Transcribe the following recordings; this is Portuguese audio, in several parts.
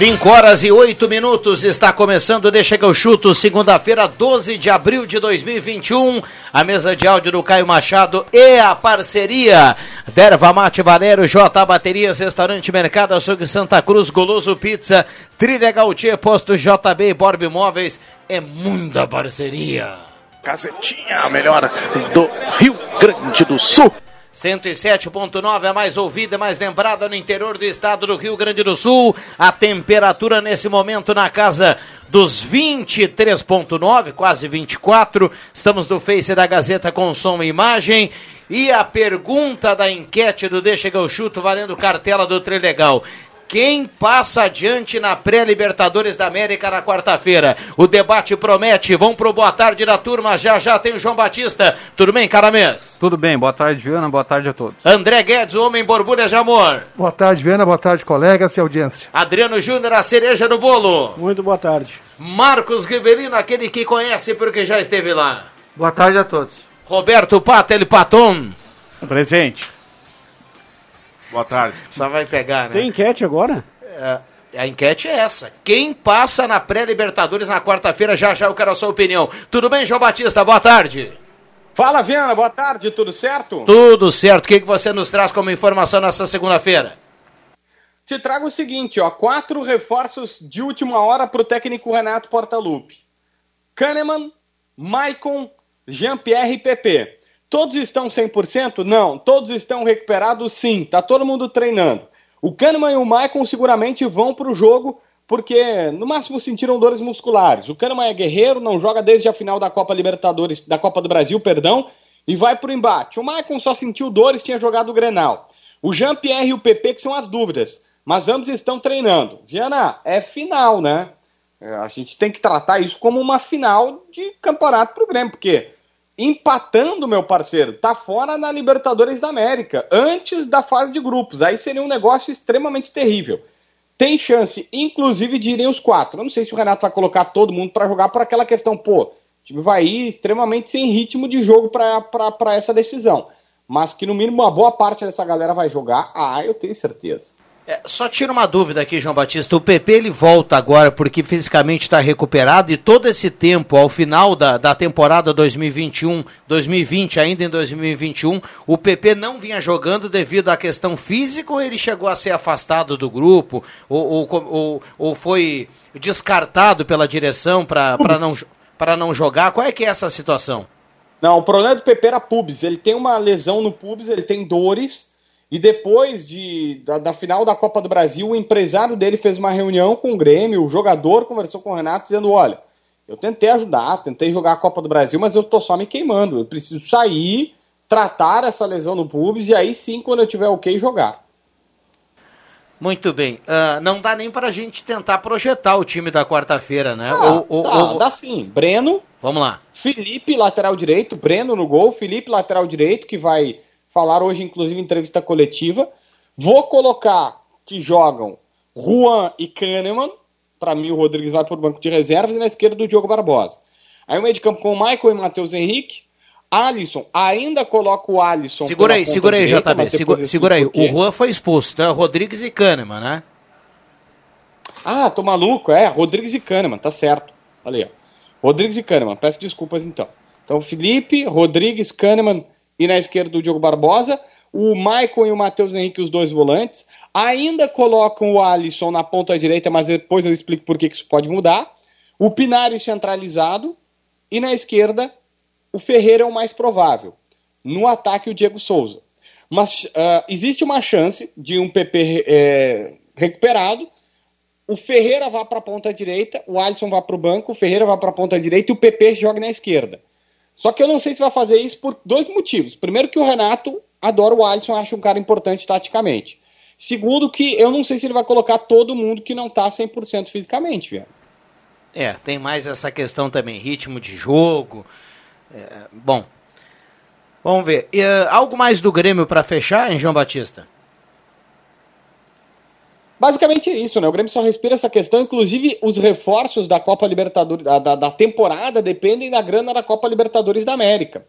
Cinco horas e oito minutos está começando Deixa que eu chuto, segunda-feira, 12 de abril de 2021. A mesa de áudio do Caio Machado e a parceria Derva Mate Valério, J Baterias, Restaurante Mercado Açougue Santa Cruz, Goloso Pizza, Trilha Gautier, Posto JB Borb Imóveis. É muita parceria. Casetinha, a melhor do Rio Grande do Sul. 107.9 é mais ouvida, mais lembrada no interior do estado do Rio Grande do Sul. A temperatura nesse momento na casa dos 23.9, quase 24. Estamos no Face da Gazeta com som e imagem. E a pergunta da enquete do Deixa que eu chuto, valendo cartela do Trilegal. Quem passa adiante na pré-Libertadores da América na quarta-feira? O debate promete. Vamos pro boa tarde da turma. Já já tem o João Batista. Tudo bem, Caramês? Tudo bem. Boa tarde, Viana. Boa tarde a todos. André Guedes, o homem borbulha de amor. Boa tarde, Viana. Boa tarde, colegas e audiência. Adriano Júnior, a cereja do bolo. Muito boa tarde. Marcos Rivelino, aquele que conhece porque já esteve lá. Boa tarde a todos. Roberto Pata, ele Paton. Presente. Boa tarde. Só vai pegar, né? Tem enquete agora? É, a enquete é essa. Quem passa na pré-Libertadores na quarta-feira? Já já eu quero a sua opinião. Tudo bem, João Batista? Boa tarde. Fala, Viana. Boa tarde. Tudo certo? Tudo certo. O que, que você nos traz como informação nessa segunda-feira? Te trago o seguinte, ó. Quatro reforços de última hora para o técnico Renato Portaluppi. Kahneman, Maicon, Jean-Pierre e PP. Todos estão 100%? Não. Todos estão recuperados? Sim. Tá todo mundo treinando. O Kahneman e o Maicon seguramente vão para o jogo porque no máximo sentiram dores musculares. O Kahneman é guerreiro, não joga desde a final da Copa Libertadores, da Copa do Brasil, perdão, e vai pro embate. O Maicon só sentiu dores, tinha jogado o Grenal. O Jean-Pierre e o PP que são as dúvidas, mas ambos estão treinando. Viana, é final, né? A gente tem que tratar isso como uma final de campeonato pro Grêmio, porque empatando, meu parceiro, tá fora na Libertadores da América, antes da fase de grupos. Aí seria um negócio extremamente terrível. Tem chance, inclusive, de irem os quatro. Eu não sei se o Renato vai colocar todo mundo para jogar por aquela questão, pô, o time vai ir extremamente sem ritmo de jogo para essa decisão. Mas que no mínimo uma boa parte dessa galera vai jogar, ah, eu tenho certeza. É, só tira uma dúvida aqui, João Batista. O PP ele volta agora porque fisicamente está recuperado e todo esse tempo, ao final da, da temporada 2021, 2020, ainda em 2021, o PP não vinha jogando devido à questão física ou ele chegou a ser afastado do grupo ou, ou, ou, ou foi descartado pela direção para não, para não jogar? Qual é que é essa situação? Não, o problema do PP era pubis. Ele tem uma lesão no pubis, ele tem dores e depois de, da, da, final da Copa do Brasil, o empresário dele fez uma reunião com o Grêmio, o jogador conversou com o Renato dizendo: olha, eu tentei ajudar, tentei jogar a Copa do Brasil, mas eu tô só me queimando. Eu preciso sair, tratar essa lesão no pubis e aí sim, quando eu tiver ok, jogar. Muito bem. Uh, não dá nem pra gente tentar projetar o time da quarta-feira, né? Ah, ou, ou, tá, ou... Dá sim. Breno. Vamos lá. Felipe, lateral direito. Breno no gol. Felipe, lateral direito, que vai falar hoje, inclusive, em entrevista coletiva. Vou colocar que jogam Juan e Kahneman. Para mim, o Rodrigues vai para o banco de reservas e na esquerda o Diogo Barbosa. Aí o meio de campo com o Michael e Matheus Henrique. Alisson, ainda coloca o Alisson. Segura aí, segura aí, direita, JB. Segura, segura aí. O Juan foi expulso, então é Rodrigues e Kahneman, né? Ah, tô maluco, é, Rodrigues e Kahneman, tá certo. Olha aí, ó. Rodrigues e Kahneman, peço desculpas então. Então, Felipe, Rodrigues, Kahneman e na esquerda o Diogo Barbosa. o Maicon e o Matheus Henrique, os dois volantes. Ainda colocam o Alisson na ponta direita, mas depois eu explico por que isso pode mudar. O Pinari centralizado. E na esquerda, o Ferreira é o mais provável. No ataque, o Diego Souza. Mas uh, existe uma chance de um PP é, recuperado. O Ferreira vá para a ponta direita, o Alisson vá para o banco, o Ferreira vá para a ponta direita e o PP joga na esquerda. Só que eu não sei se vai fazer isso por dois motivos. Primeiro, que o Renato adora o Alisson, acha um cara importante taticamente. Segundo, que eu não sei se ele vai colocar todo mundo que não está 100% fisicamente, viu? É, tem mais essa questão também, ritmo de jogo. É, bom, vamos ver. E, uh, algo mais do Grêmio para fechar, hein, João Batista? Basicamente é isso, né? O Grêmio só respira essa questão. Inclusive, os reforços da Copa Libertadores, da, da, da temporada, dependem da grana da Copa Libertadores da América.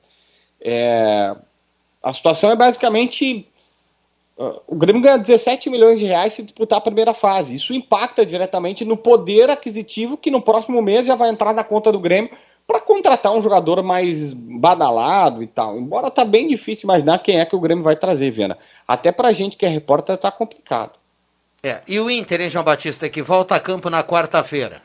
É, a situação é basicamente. Uh, o Grêmio ganha 17 milhões de reais se disputar a primeira fase. Isso impacta diretamente no poder aquisitivo que no próximo mês já vai entrar na conta do Grêmio para contratar um jogador mais badalado e tal. Embora tá bem difícil imaginar quem é que o Grêmio vai trazer, Viana. Até pra gente que é repórter tá complicado. É, e o Inter, hein, João Batista, que volta a campo na quarta-feira?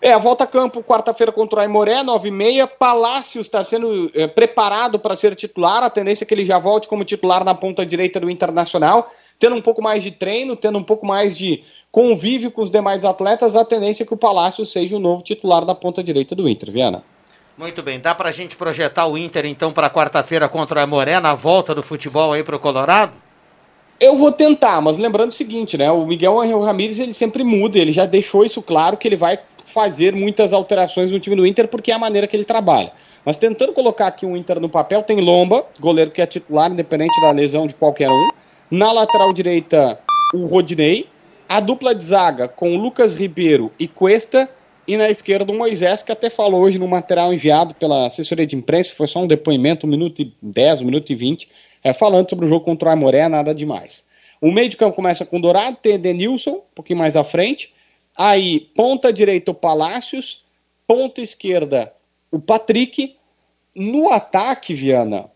É, volta a campo quarta-feira contra o Aimoré, 9h30. Palácios está sendo é, preparado para ser titular. A tendência é que ele já volte como titular na ponta direita do Internacional, tendo um pouco mais de treino, tendo um pouco mais de convívio com os demais atletas. A tendência é que o Palácio seja o novo titular da ponta direita do Inter, Viana. Muito bem, dá para a gente projetar o Inter então para quarta-feira contra o Aimoré na volta do futebol aí para o Colorado? Eu vou tentar, mas lembrando o seguinte, né? O Miguel Ramírez ele sempre muda, ele já deixou isso claro que ele vai fazer muitas alterações no time do Inter porque é a maneira que ele trabalha. Mas tentando colocar aqui o Inter no papel, tem Lomba, goleiro que é titular, independente da lesão de qualquer um. Na lateral direita, o Rodinei. A dupla de zaga com Lucas Ribeiro e Cuesta. E na esquerda, o Moisés, que até falou hoje no material enviado pela assessoria de imprensa, foi só um depoimento, um minuto e 10, um minuto e 20 é, falando sobre o jogo contra o Aimoré, nada demais. O meio de campo começa com Dourado, tem Denilson, um pouquinho mais à frente. Aí, ponta direita, o Palácios. Ponta esquerda, o Patrick. No ataque, Viana,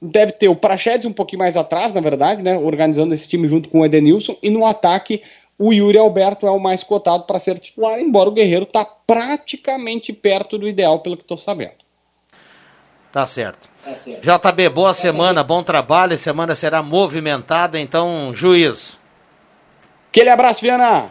deve ter o Prachedes um pouquinho mais atrás, na verdade, né? Organizando esse time junto com o Edenilson. E no ataque, o Yuri Alberto é o mais cotado para ser titular, embora o Guerreiro está praticamente perto do ideal, pelo que estou sabendo. Tá certo. Tá certo. JB, boa semana, bom trabalho. A semana será movimentada, então, juízo. Aquele abraço, Viana.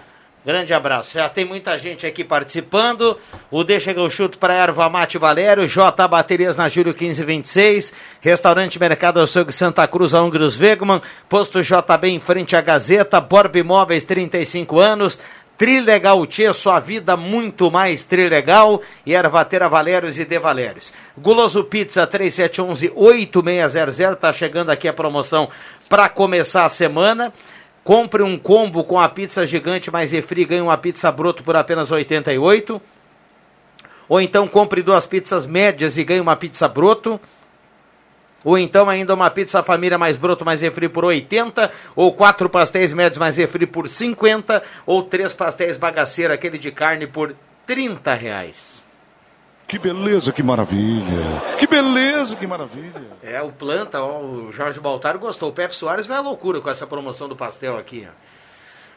Grande abraço. Já tem muita gente aqui participando. O D chega o chute para Erva Mate Valério. J Baterias na Júlio 1526. Restaurante Mercado Açougue Santa Cruz, a Ungros Wegman. Posto JB em frente à Gazeta. Borb Imóveis, 35 anos. Trilegal Tia, sua vida muito mais Trilegal. E Ervatera Valérios e De Valérios. Guloso Pizza 3711-8600. Tá chegando aqui a promoção para começar a semana. Compre um combo com a pizza gigante mais refri ganhe uma pizza broto por apenas 88. Ou então compre duas pizzas médias e ganhe uma pizza broto. Ou então ainda uma pizza família mais broto mais refri por 80, ou quatro pastéis médios mais refri por 50, ou três pastéis bagaceira, aquele de carne por 30 reais. Que beleza, que maravilha. Que beleza, que maravilha. É, o planta, ó, o Jorge Baltar gostou. O Pepe Soares vai à loucura com essa promoção do pastel aqui. Ó.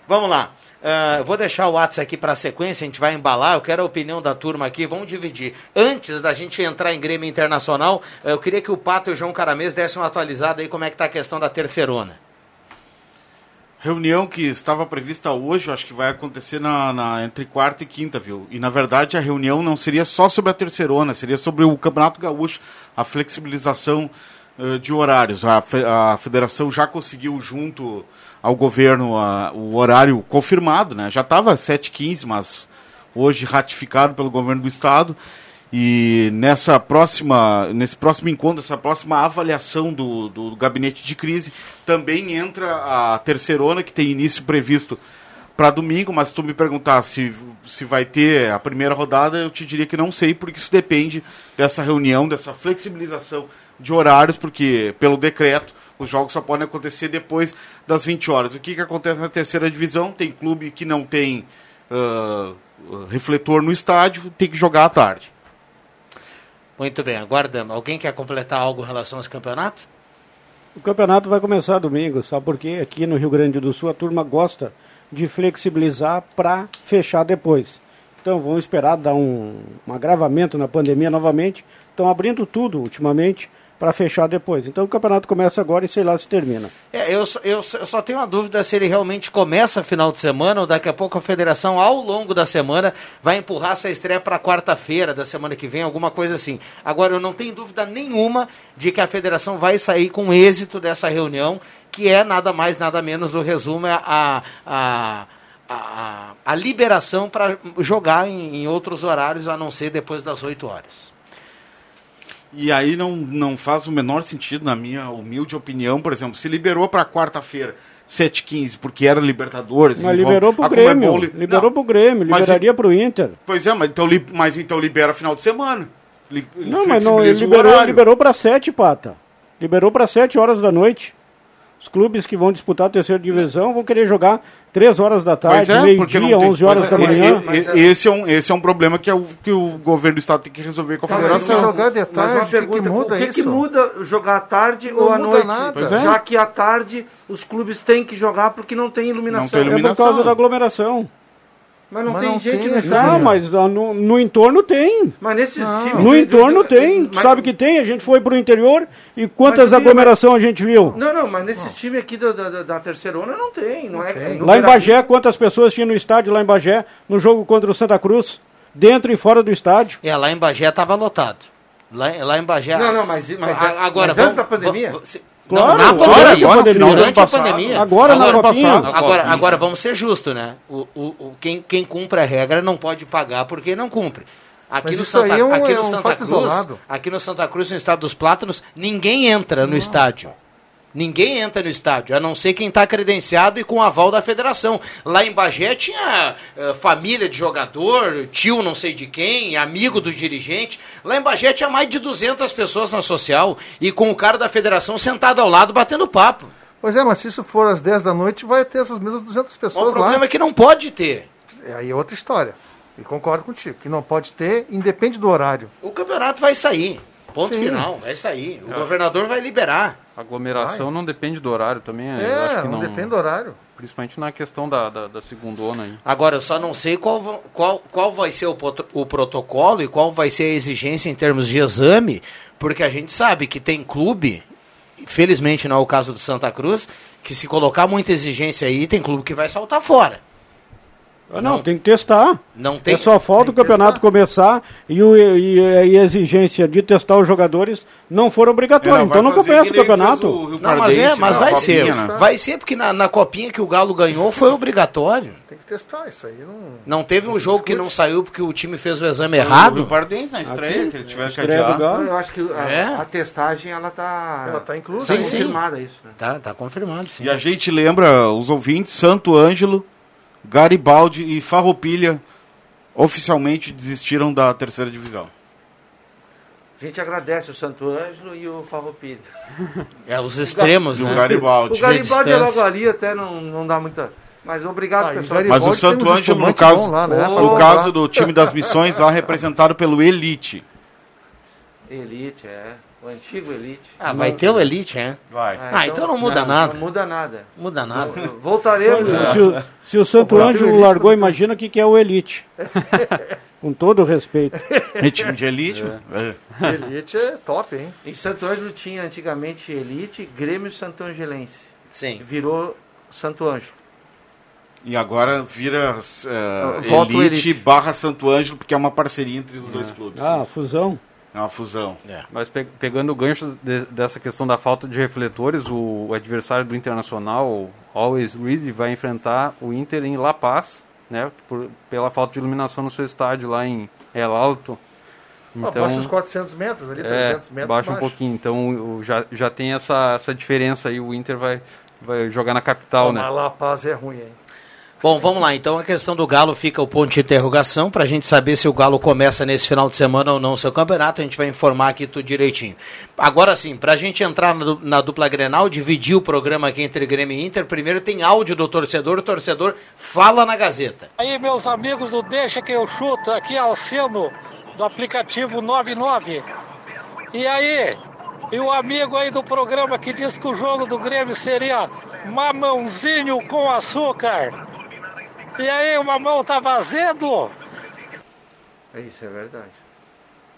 Vamos lá. Uh, vou deixar o WhatsApp aqui para a sequência, a gente vai embalar. Eu quero a opinião da turma aqui, vamos dividir. Antes da gente entrar em Grêmio Internacional, uh, eu queria que o Pato e o João Caramês dessem uma atualizada aí como é que está a questão da terceirona. Reunião que estava prevista hoje, acho que vai acontecer na, na, entre quarta e quinta, viu? E na verdade a reunião não seria só sobre a terceirona, seria sobre o Campeonato Gaúcho, a flexibilização de horários. A, a federação já conseguiu junto ao governo a, o horário confirmado, né? Já estava 7h15, mas hoje ratificado pelo governo do estado. E nessa próxima, nesse próximo encontro, essa próxima avaliação do, do, do gabinete de crise, também entra a terceirona, que tem início previsto para domingo, mas se tu me perguntar se, se vai ter a primeira rodada, eu te diria que não sei, porque isso depende dessa reunião, dessa flexibilização de horários, porque pelo decreto os jogos só podem acontecer depois das 20 horas. O que, que acontece na terceira divisão? Tem clube que não tem uh, refletor no estádio, tem que jogar à tarde. Muito bem, aguardamos. Alguém quer completar algo em relação a esse campeonato? O campeonato vai começar domingo, sabe por quê? Aqui no Rio Grande do Sul a turma gosta de flexibilizar para fechar depois. Então vão esperar dar um, um agravamento na pandemia novamente. Estão abrindo tudo ultimamente para fechar depois. Então o campeonato começa agora e sei lá se termina. É, eu, eu, eu só tenho uma dúvida se ele realmente começa final de semana ou daqui a pouco a federação, ao longo da semana, vai empurrar essa estreia para quarta-feira da semana que vem, alguma coisa assim. Agora, eu não tenho dúvida nenhuma de que a federação vai sair com êxito dessa reunião, que é nada mais, nada menos, o resumo, é a, a, a, a liberação para jogar em, em outros horários, a não ser depois das 8 horas. E aí não, não faz o menor sentido, na minha humilde opinião, por exemplo, se liberou para quarta-feira, 7h15, porque era Libertadores. Mas liberou pro a Grêmio. Comebol li- Liberou Não, pro Grêmio, mas liberaria pro Inter. Pois é, mas então, li- mas então libera final de semana. Li- Não, mas não, o liberou, liberou para sete, Pata. Liberou para sete horas da noite. Os clubes que vão disputar a terceira divisão vão querer jogar três horas da tarde, é, meio-dia, tem- 11 horas é, da manhã. e- esse, é um, esse é um problema que, é o, que o governo do estado tem que resolver com a Tá, mas federação. se jogar de Mas tarde, que, pergunta, que muda o que, que isso? muda jogar à tarde Não ou à noite? é. Já que à tarde os clubes têm que jogar porque não tem iluminação. Não tem É por iluminação. causa da aglomeração. Mas não Mas tem não gente tem, no estádio. Não, mas ah, no, no entorno tem. Mas nesses times. No entorno tem. mas- Sabe que tem? A gente foi pro interior e quantas aglomerações a gente viu? Não, não, mas nesses times aqui da, da, da terceira onda não tem. Não é, no Lá em Bagé, quantas pessoas tinha no estádio lá em Bagé, no jogo contra o Santa Cruz? Dentro e fora do estádio. É, lá em Bagé estava lotado. Lá, lá em Bagé. Não, não, mas, mas, A- agora, mas antes vamos- da pandemia? vamos- se- Claro, não, na agora, pandemia, agora, durante do ano a pandemia. Agora na agora, Copinha. agora, agora vamos ser justos, né? O, o, o- quem, quem cumpre a regra não pode pagar porque não cumpre. Aqui Mas no Santa, é um- aqui é no um Santa fato Cruz, isolado. aqui no Santa Cruz, no estado dos Plátanos, ninguém entra no estádio. Ninguém entra no estádio, a não ser quem está credenciado e com aval da federação. Lá em Bagé tinha eh, família de jogador, tio não sei de quem, amigo do dirigente. Lá em Bagé tinha mais de 200 pessoas na social e com o cara da federação sentado ao lado batendo papo. Pois é, mas se isso for às 10 da noite, vai ter essas mesmas 200 O pessoas problema lá. é que não pode ter. É, Aí é outra história. E concordo contigo, que não pode ter, independe do horário. O campeonato vai sair. Ponto Sim. final, vai sair. O governador vai liberar. Aglomeração não depende do horário também. eu É, acho que não, não, depende do horário. Principalmente na questão da, da, da segundona aí. Agora, eu só não sei qual, qual, qual vai ser o, o protocolo e qual vai ser a exigência em termos de exame, porque a gente sabe que tem clube, felizmente não é o caso do Santa Cruz, que se colocar muita exigência aí, tem clube que vai saltar fora. Ah, não, Não. tem que testar. Não tem. é só falta o tem que campeonato começar e, o, e, e a exigência de testar os jogadores não for obrigatória. Então não começa o que campeonato. o Não, mas, é, mas vai Copinha, ser. né? Vai ser porque na, na copinha que o Galo ganhou foi obrigatório. Tem que testar isso aí. Não... Não teve um se jogo que discute. não saiu porque o time fez o exame O errado. Pardense na estreia, que ele tiver que adiar. Galo. Eu acho que a, É? a testagem ela tá. Ela tá inclusa. Tá sim. confirmada isso. Né? Tá, tá confirmado, sim. E a gente lembra os ouvintes, Santo Ângelo, Garibaldi e Farroupilha oficialmente desistiram da terceira divisão. A gente agradece o Santo Ângelo e o Farroupilha. É os extremos, Do né? Garibaldi. O Garibaldi é logo ali, até não, não dá muita. Mas obrigado, Ah, pessoal. Mas o Santo Ângelo, no caso, lá, né, pra no caso do time das missões, lá representado pelo Elite. Elite, é. O antigo Elite. Ah, vai ter o Elite, né? Vai. Ah, então não muda nada. Não muda nada. Muda nada. Voltaremos. Olha, né? se, o, se o Santo Elite, largou, imagina o que, que é o Elite. Com todo o respeito. É time de Elite. é. Elite é top, hein? Em Santo Ângelo tinha antigamente Elite, Grêmio Santo Angelense. Sim. Virou Santo Ângelo. E agora vira é, o Elite, Elite. barra Santo Ângelo, porque é uma parceria entre os dois clubes. Ah, fusão. É uma fusão. Mas pe- pegando o gancho de- dessa questão da falta de refletores, o, o adversário do Internacional, o Always Ready, vai enfrentar o Inter em La Paz, né? Por- pela falta de iluminação no seu estádio lá em El Alto. Então, Abaixo dos 400 metros, ali, 300 é, metros. baixa um baixo. pouquinho. Então o- já, já tem essa, essa diferença aí. O Inter vai, vai jogar na capital, Pô, né? Mas La Paz é ruim, hein? Bom, vamos lá. Então a questão do Galo fica o ponto de interrogação para a gente saber se o Galo começa nesse final de semana ou não o seu campeonato. A gente vai informar aqui tudo direitinho. Agora sim, para a gente entrar na, du- na dupla Grenal, dividir o programa aqui entre Grêmio e Inter, primeiro tem áudio do torcedor. O torcedor fala na Gazeta. Aí, meus amigos do Deixa Que Eu Chuto, aqui é Alcino, do aplicativo 99. E aí, E o amigo aí do programa que diz que o jogo do Grêmio seria mamãozinho com açúcar. E aí, o mamão tá vazendo? Isso é verdade.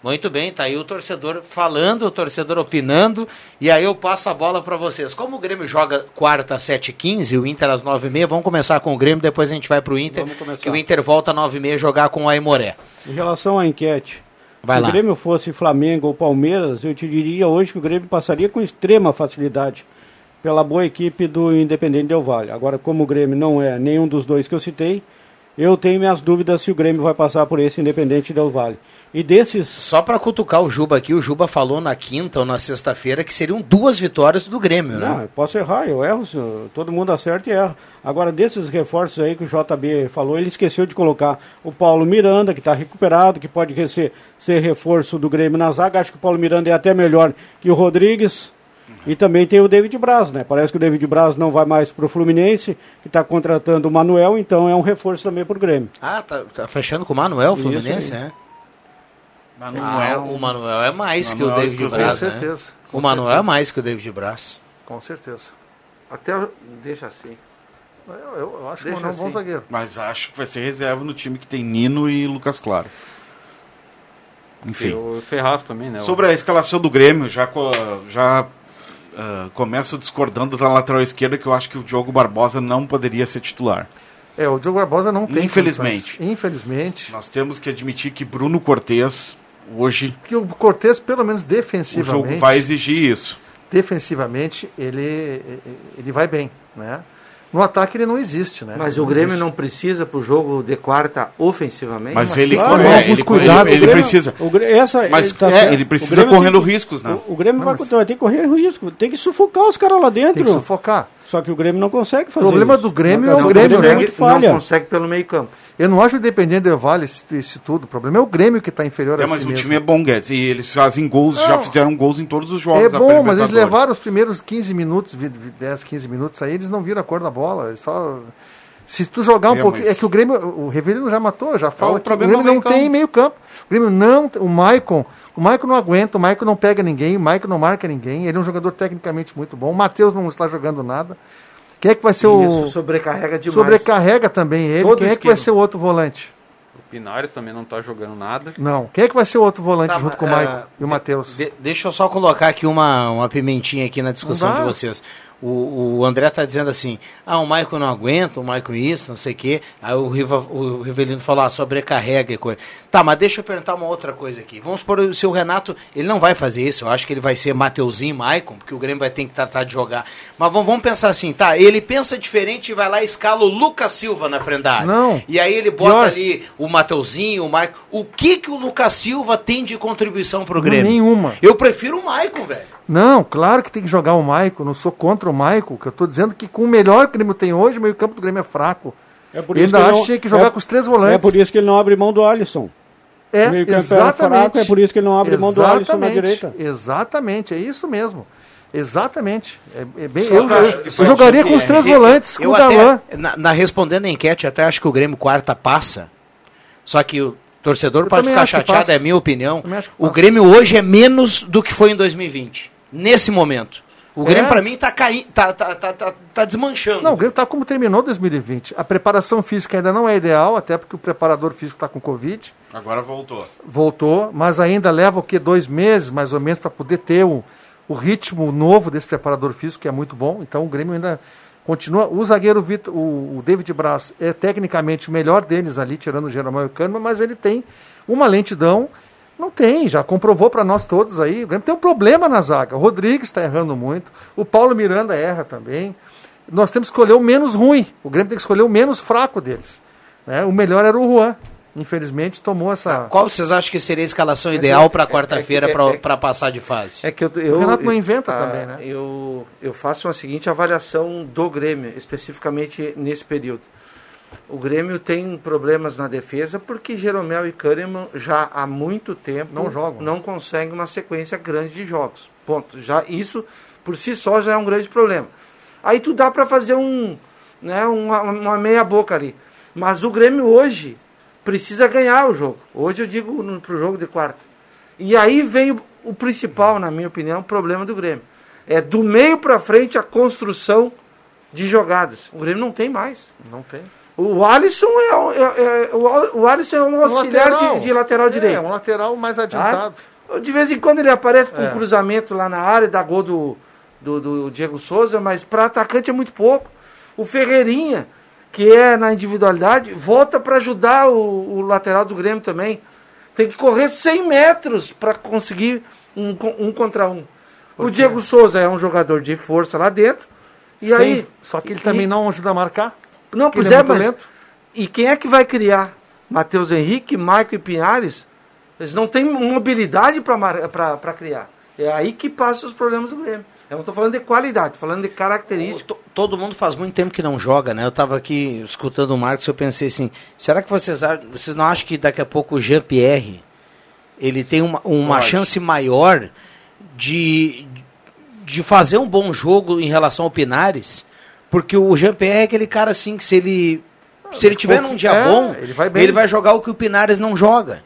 Muito bem, tá aí o torcedor falando, o torcedor opinando, e aí eu passo a bola para vocês. Como o Grêmio joga quarta às 7h15, o Inter às 9h30, vamos começar com o Grêmio, depois a gente vai pro Inter, que o Inter volta às 9h30 jogar com o Aimoré. Em relação à enquete, Vai se lá. o Grêmio fosse Flamengo ou Palmeiras, eu te diria hoje que o Grêmio passaria com extrema facilidade pela boa equipe do Independente Del Vale. Agora, como o Grêmio não é nenhum dos dois que eu citei, eu tenho minhas dúvidas se o Grêmio vai passar por esse Independente Del Vale. E desses. Só para cutucar o Juba aqui, o Juba falou na quinta ou na sexta-feira que seriam duas vitórias do Grêmio, né? Não, eu posso errar, eu erro, todo mundo acerta e erra. Agora, desses reforços aí que o JB falou, ele esqueceu de colocar o Paulo Miranda, que está recuperado, que pode ser, ser reforço do Grêmio na zaga. Acho que o Paulo Miranda é até melhor que o Rodrigues. E também tem o David Braz, né? Parece que o David Braz não vai mais para o Fluminense, que está contratando o Manuel, então é um reforço também para o Grêmio. Ah, tá, tá fechando com o Manuel, o Fluminense, aí. é? Manuel. Ah, o Manuel é mais que o Manuel David. Braz, Com né? certeza, com O Manuel é certeza. mais que o David Braz. Com certeza. Até deixa assim. Eu, eu- eu acho Deixa que o Manuel é um bom assim. zagueiro. Mas acho que vai ser reserva no time que tem Nino e Lucas Claro. Enfim. E o Ferraz também, né? Sobre a escalação do Grêmio, já, já ah, começo discordando da lateral esquerda, que eu acho que o Diogo Barbosa não poderia ser titular. É, o Diogo Barbosa não tem Infelizmente. condições. Infelizmente. Nós temos que admitir que Bruno Cortes hoje Que o Cortez, pelo menos o defensivamente. jogo vai exigir isso. defensivamente ele, ele vai bem, né? No ataque ele não existe, né? Mas o Grêmio não precisa pro jogo de quarta ofensivamente? Mas ele, claro, é, alguns ele, cuidados. ele, ele O Grêmio- precisa. o Grê- essa, Mas tá é, ele O precisa Grêmio correndo tem riscos, né? O, o Grêmio vai, Mas- vai ter que correr risco, tem que sufocar os caras lá dentro. Tem que sufocar. Só que o Grêmio não consegue O fazer problema isso. do Grêmio Não é o consegue, Grêmio, é né? muito não consegue pelo meio campo. Eu não acho o Independente Del Vale esse, esse tudo. O problema é o Grêmio que está inferior É, a mas si o mesmo. time é bom, Guedes. E eles fazem gols, já Não. fizeram gols em todos os É jogos. da bom, mas eles levaram os primeiros 15 minutos, vi- vi- 10, 15 minutos aí, eles não viram a cor da bola. Eles Só... Se tu jogar um É, pouquinho. mas- É que o Grêmio, o Revelino já matou, já fala o que o Grêmio é o não tem meio campo. O Grêmio não. O Maicon. O Maicon não aguenta, o Maicon não pega ninguém, o Maicon não marca ninguém. Ele é um jogador tecnicamente muito bom. O Matheus não está jogando nada. Quem é que vai ser o. Isso sobrecarrega demais. Sobrecarrega também ele. Todo Quem é que esquema. vai ser o outro volante? O Pinares também não tá jogando nada. Não. Quem é que vai ser o outro volante Tá, junto com o é, Maicon e o Matheus? De- deixa eu só colocar aqui uma, uma pimentinha aqui na discussão de vocês. O, o André tá dizendo assim, ah, o Maicon não aguenta, o Maicon isso, não sei o quê. Aí o, Riva, o Rivelino falou, ah, sobrecarrega e coisa. Tá, mas deixa eu perguntar uma outra coisa aqui. Vamos supor, se o Renato, ele não vai fazer isso, eu acho que ele vai ser Mateuzinho e Maicon, porque o Grêmio vai ter que tratar de jogar. Mas vamos, vamos pensar assim, tá, ele pensa diferente e vai lá e escala o Lucas Silva na frente da área. Não. E aí ele bota Pior. ali o Mateuzinho, o Maicon. O que que o Lucas Silva tem de contribuição pro Grêmio? Nenhuma. Eu prefiro o Maicon, velho. Não, claro que tem que jogar o Maicon. Não sou contra o Maicon, que eu estou dizendo que com o melhor que o Grêmio tem hoje, o meio campo do Grêmio é fraco. É por Eu isso ainda ele acho não- que tinha que jogar é- com os três volantes. É por isso que ele não abre mão do Alisson. É, o meio campo era exatamente. fraco, é por isso que ele não abre mão do Alisson na Exatamente, direita. Exatamente, é isso mesmo. Exatamente. É, é bem, eu, que eu- acho que eu jogaria que- com os três volantes, com eu o. Na, na respondendo a enquete, até acho que o Grêmio quarta passa. Só que o torcedor Eu pode ficar que chateado, é a minha opinião. Que O. Grêmio hoje é menos do que foi em 2020. Nesse momento. O Grêmio, É. pra mim, tá, caindo, tá, tá, tá, tá, tá desmanchando. Não, o Grêmio está como terminou 2020. A preparação física ainda não é ideal, até porque o preparador físico está com Covid. Agora voltou. voltou, mas ainda leva o que dois meses mais ou menos para poder ter o, o ritmo novo desse preparador físico que é muito bom. Então o Grêmio ainda continua. O zagueiro Vitor, o, o David Braz é tecnicamente o melhor deles ali, tirando o Jeromel e o Kahneman, mas ele tem uma lentidão. Não tem, já comprovou para nós todos aí. O Grêmio tem um problema na zaga. O Rodrigues está errando muito, o Paulo Miranda erra também. Nós temos que escolher o menos ruim. O Grêmio tem que escolher o menos fraco deles. né? O melhor era o Juan. Infelizmente tomou essa. Qual vocês acham que seria a escalação ideal para é- quarta-feira é pra é- para passar de fase? É que eu, eu, O Renato não eu- inventa ah, também, né? Eu, eu faço a seguinte avaliação do Grêmio, especificamente nesse período. O Grêmio tem problemas na defesa porque Jeromel e Kahneman já há muito tempo Não jogam. não conseguem uma sequência grande de jogos. Ponto. Já isso por si só já é um grande problema. Aí tu dá para fazer um, né, uma, uma meia boca ali. Mas o Grêmio hoje precisa ganhar o jogo. Hoje eu digo no, pro jogo de quarta. E aí vem o, o principal, na minha opinião, o problema do Grêmio. É do meio para frente a construção de jogadas. O Grêmio não tem mais. Não tem. O Alisson é, é- é- o, Alisson é um auxiliar de, de lateral direito. É, um lateral mais adiantado. Tá? De vez em quando ele aparece com É. um cruzamento lá na área, dá gol do, do, do Diego Souza, mas para atacante é muito pouco. O Ferreirinha, que é na individualidade, volta para ajudar o, o lateral do Grêmio também. Tem que correr 100 metros para conseguir um, um contra um. O Diego Souza é um jogador de força lá dentro. E Sem- aí, Só que ele e- também não ajuda a marcar. Não, pois é, muito mas. lento. E quem é que vai criar? Matheus Henrique, Maicon e Pinhares? Eles não têm mobilidade para criar. É aí que passam os problemas do Grêmio. Eu não estou falando de qualidade, estou falando de característica. To- Todo mundo faz muito tempo que não joga, né? Eu estava aqui escutando o Marcos e eu pensei assim, será que vocês, vocês não acham que daqui a pouco o Jean-Pierre ele tem uma, uma Pode. chance maior de, de fazer um bom jogo em relação ao Pinares? Porque o Jean-Pierre é aquele cara assim que se ele se ele tiver num dia É, bom, ele vai ele vai jogar o que o Pinares não joga.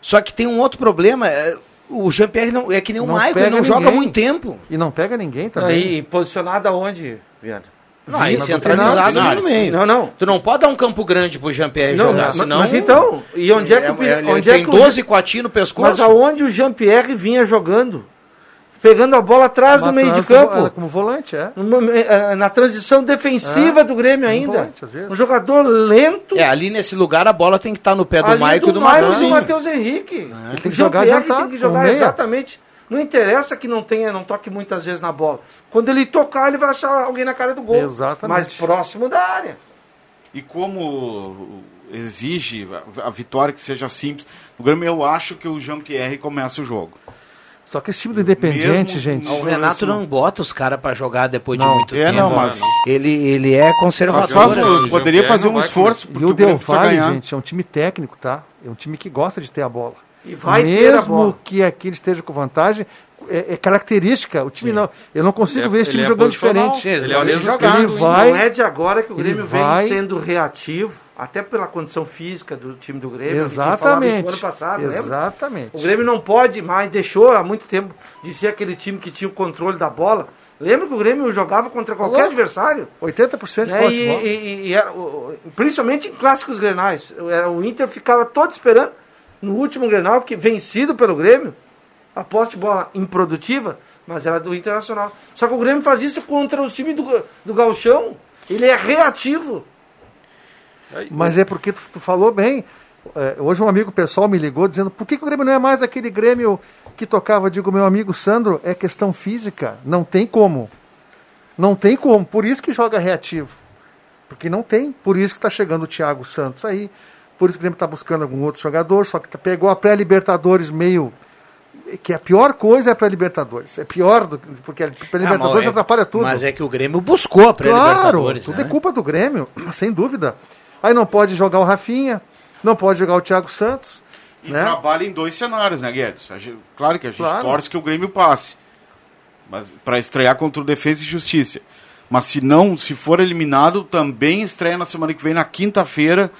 Só que tem um outro problema, é, o Jean-Pierre não é que nem o Não Maicon, ele não joga há ninguém. muito tempo. E não pega ninguém também. E posicionado aonde, Viana? Não, aí centralizado não, no meio. Não, não. Tu não pode dar um campo grande pro Jean-Pierre Não, jogar, mas- senão... mas então, e onde é que o Pin- ele onde é tem que o 12 coatinhos no pescoço? Mas aonde o Jean-Pierre vinha jogando? Pegando a bola atrás do meio de do- campo. como volante, é. Numa- eh, Na transição defensiva É, do Grêmio ainda. volante, às vezes. Um jogador lento. É, ali nesse lugar a bola tem que estar no pé do Ali Maicon e do Maicon Matheusinho. Matheus Henrique. Ele O tem que jogar Jean-Pierre adiantado, tem que jogar exatamente. Não interessa que não tenha, não toque muitas vezes na bola. Quando ele tocar, ele vai achar alguém na cara do gol. Exatamente. Mas próximo da área. E como exige a- a vitória que seja simples, no Grêmio eu acho que o Jean-Pierre começa o jogo. Só que esse time do Independente, Mesmo gente. O Renato não bota os caras pra jogar depois de Não. muito É, tempo. não, mas- Ele, ele é Mas conservador. faz- assim. poderia fazer um esforço, E o Del Valle, gente, é um time técnico, tá? É um time que gosta de ter a bola. E vai ter a Mesmo bola. que aqui ele esteja com vantagem, é, é característica. O time não. Eu não consigo Ele é- ver esse time é jogando posicional. diferente. Ele é o Ele mesmo joga, ele vai. não é de agora que o Grêmio vai- vem sendo reativo, até pela condição física do time do Grêmio. Exatamente. no ano passado, lembra? Exatamente. O Grêmio não pode mais, deixou há muito tempo de ser aquele time que tinha o controle da bola. Lembra que o Grêmio jogava contra qualquer Falou. adversário? 80% de Né? posse E, e- e era, principalmente em clássicos grenais. Era- O Inter ficava todo esperando no último grenal, porque vencido pelo Grêmio, a posse de bola improdutiva, mas era do Internacional. Só que o Grêmio faz isso contra os times do, do Galchão. Ele é reativo. Mas é porque tu, tu falou bem. É, hoje um amigo pessoal me ligou dizendo por que, que o Grêmio não é mais aquele Grêmio que tocava? Eu Digo, meu amigo Sandro, é questão física. Não tem como. Não tem como. Por isso que joga reativo. Porque não tem. Por isso que está chegando o Thiago Santos aí. Por isso que o Grêmio está buscando algum outro jogador. Só que tá- pegou a pré-Libertadores meio. Que a pior coisa é a pré-Libertadores. É pior do que. Porque a pré-Libertadores Ah, mas é- atrapalha tudo. Mas é que o Grêmio buscou a Claro, pré-libertadores. tudo né? é culpa do Grêmio, sem dúvida. Aí não pode jogar o Rafinha, não pode jogar o Thiago Santos. E né? trabalha em dois cenários, né, Guedes? A gente- claro que a gente Claro. torce que o Grêmio passe. Mas para estrear contra o Defesa e Justiça. Mas se não, se for eliminado, também estreia na semana que vem, na quinta-feira,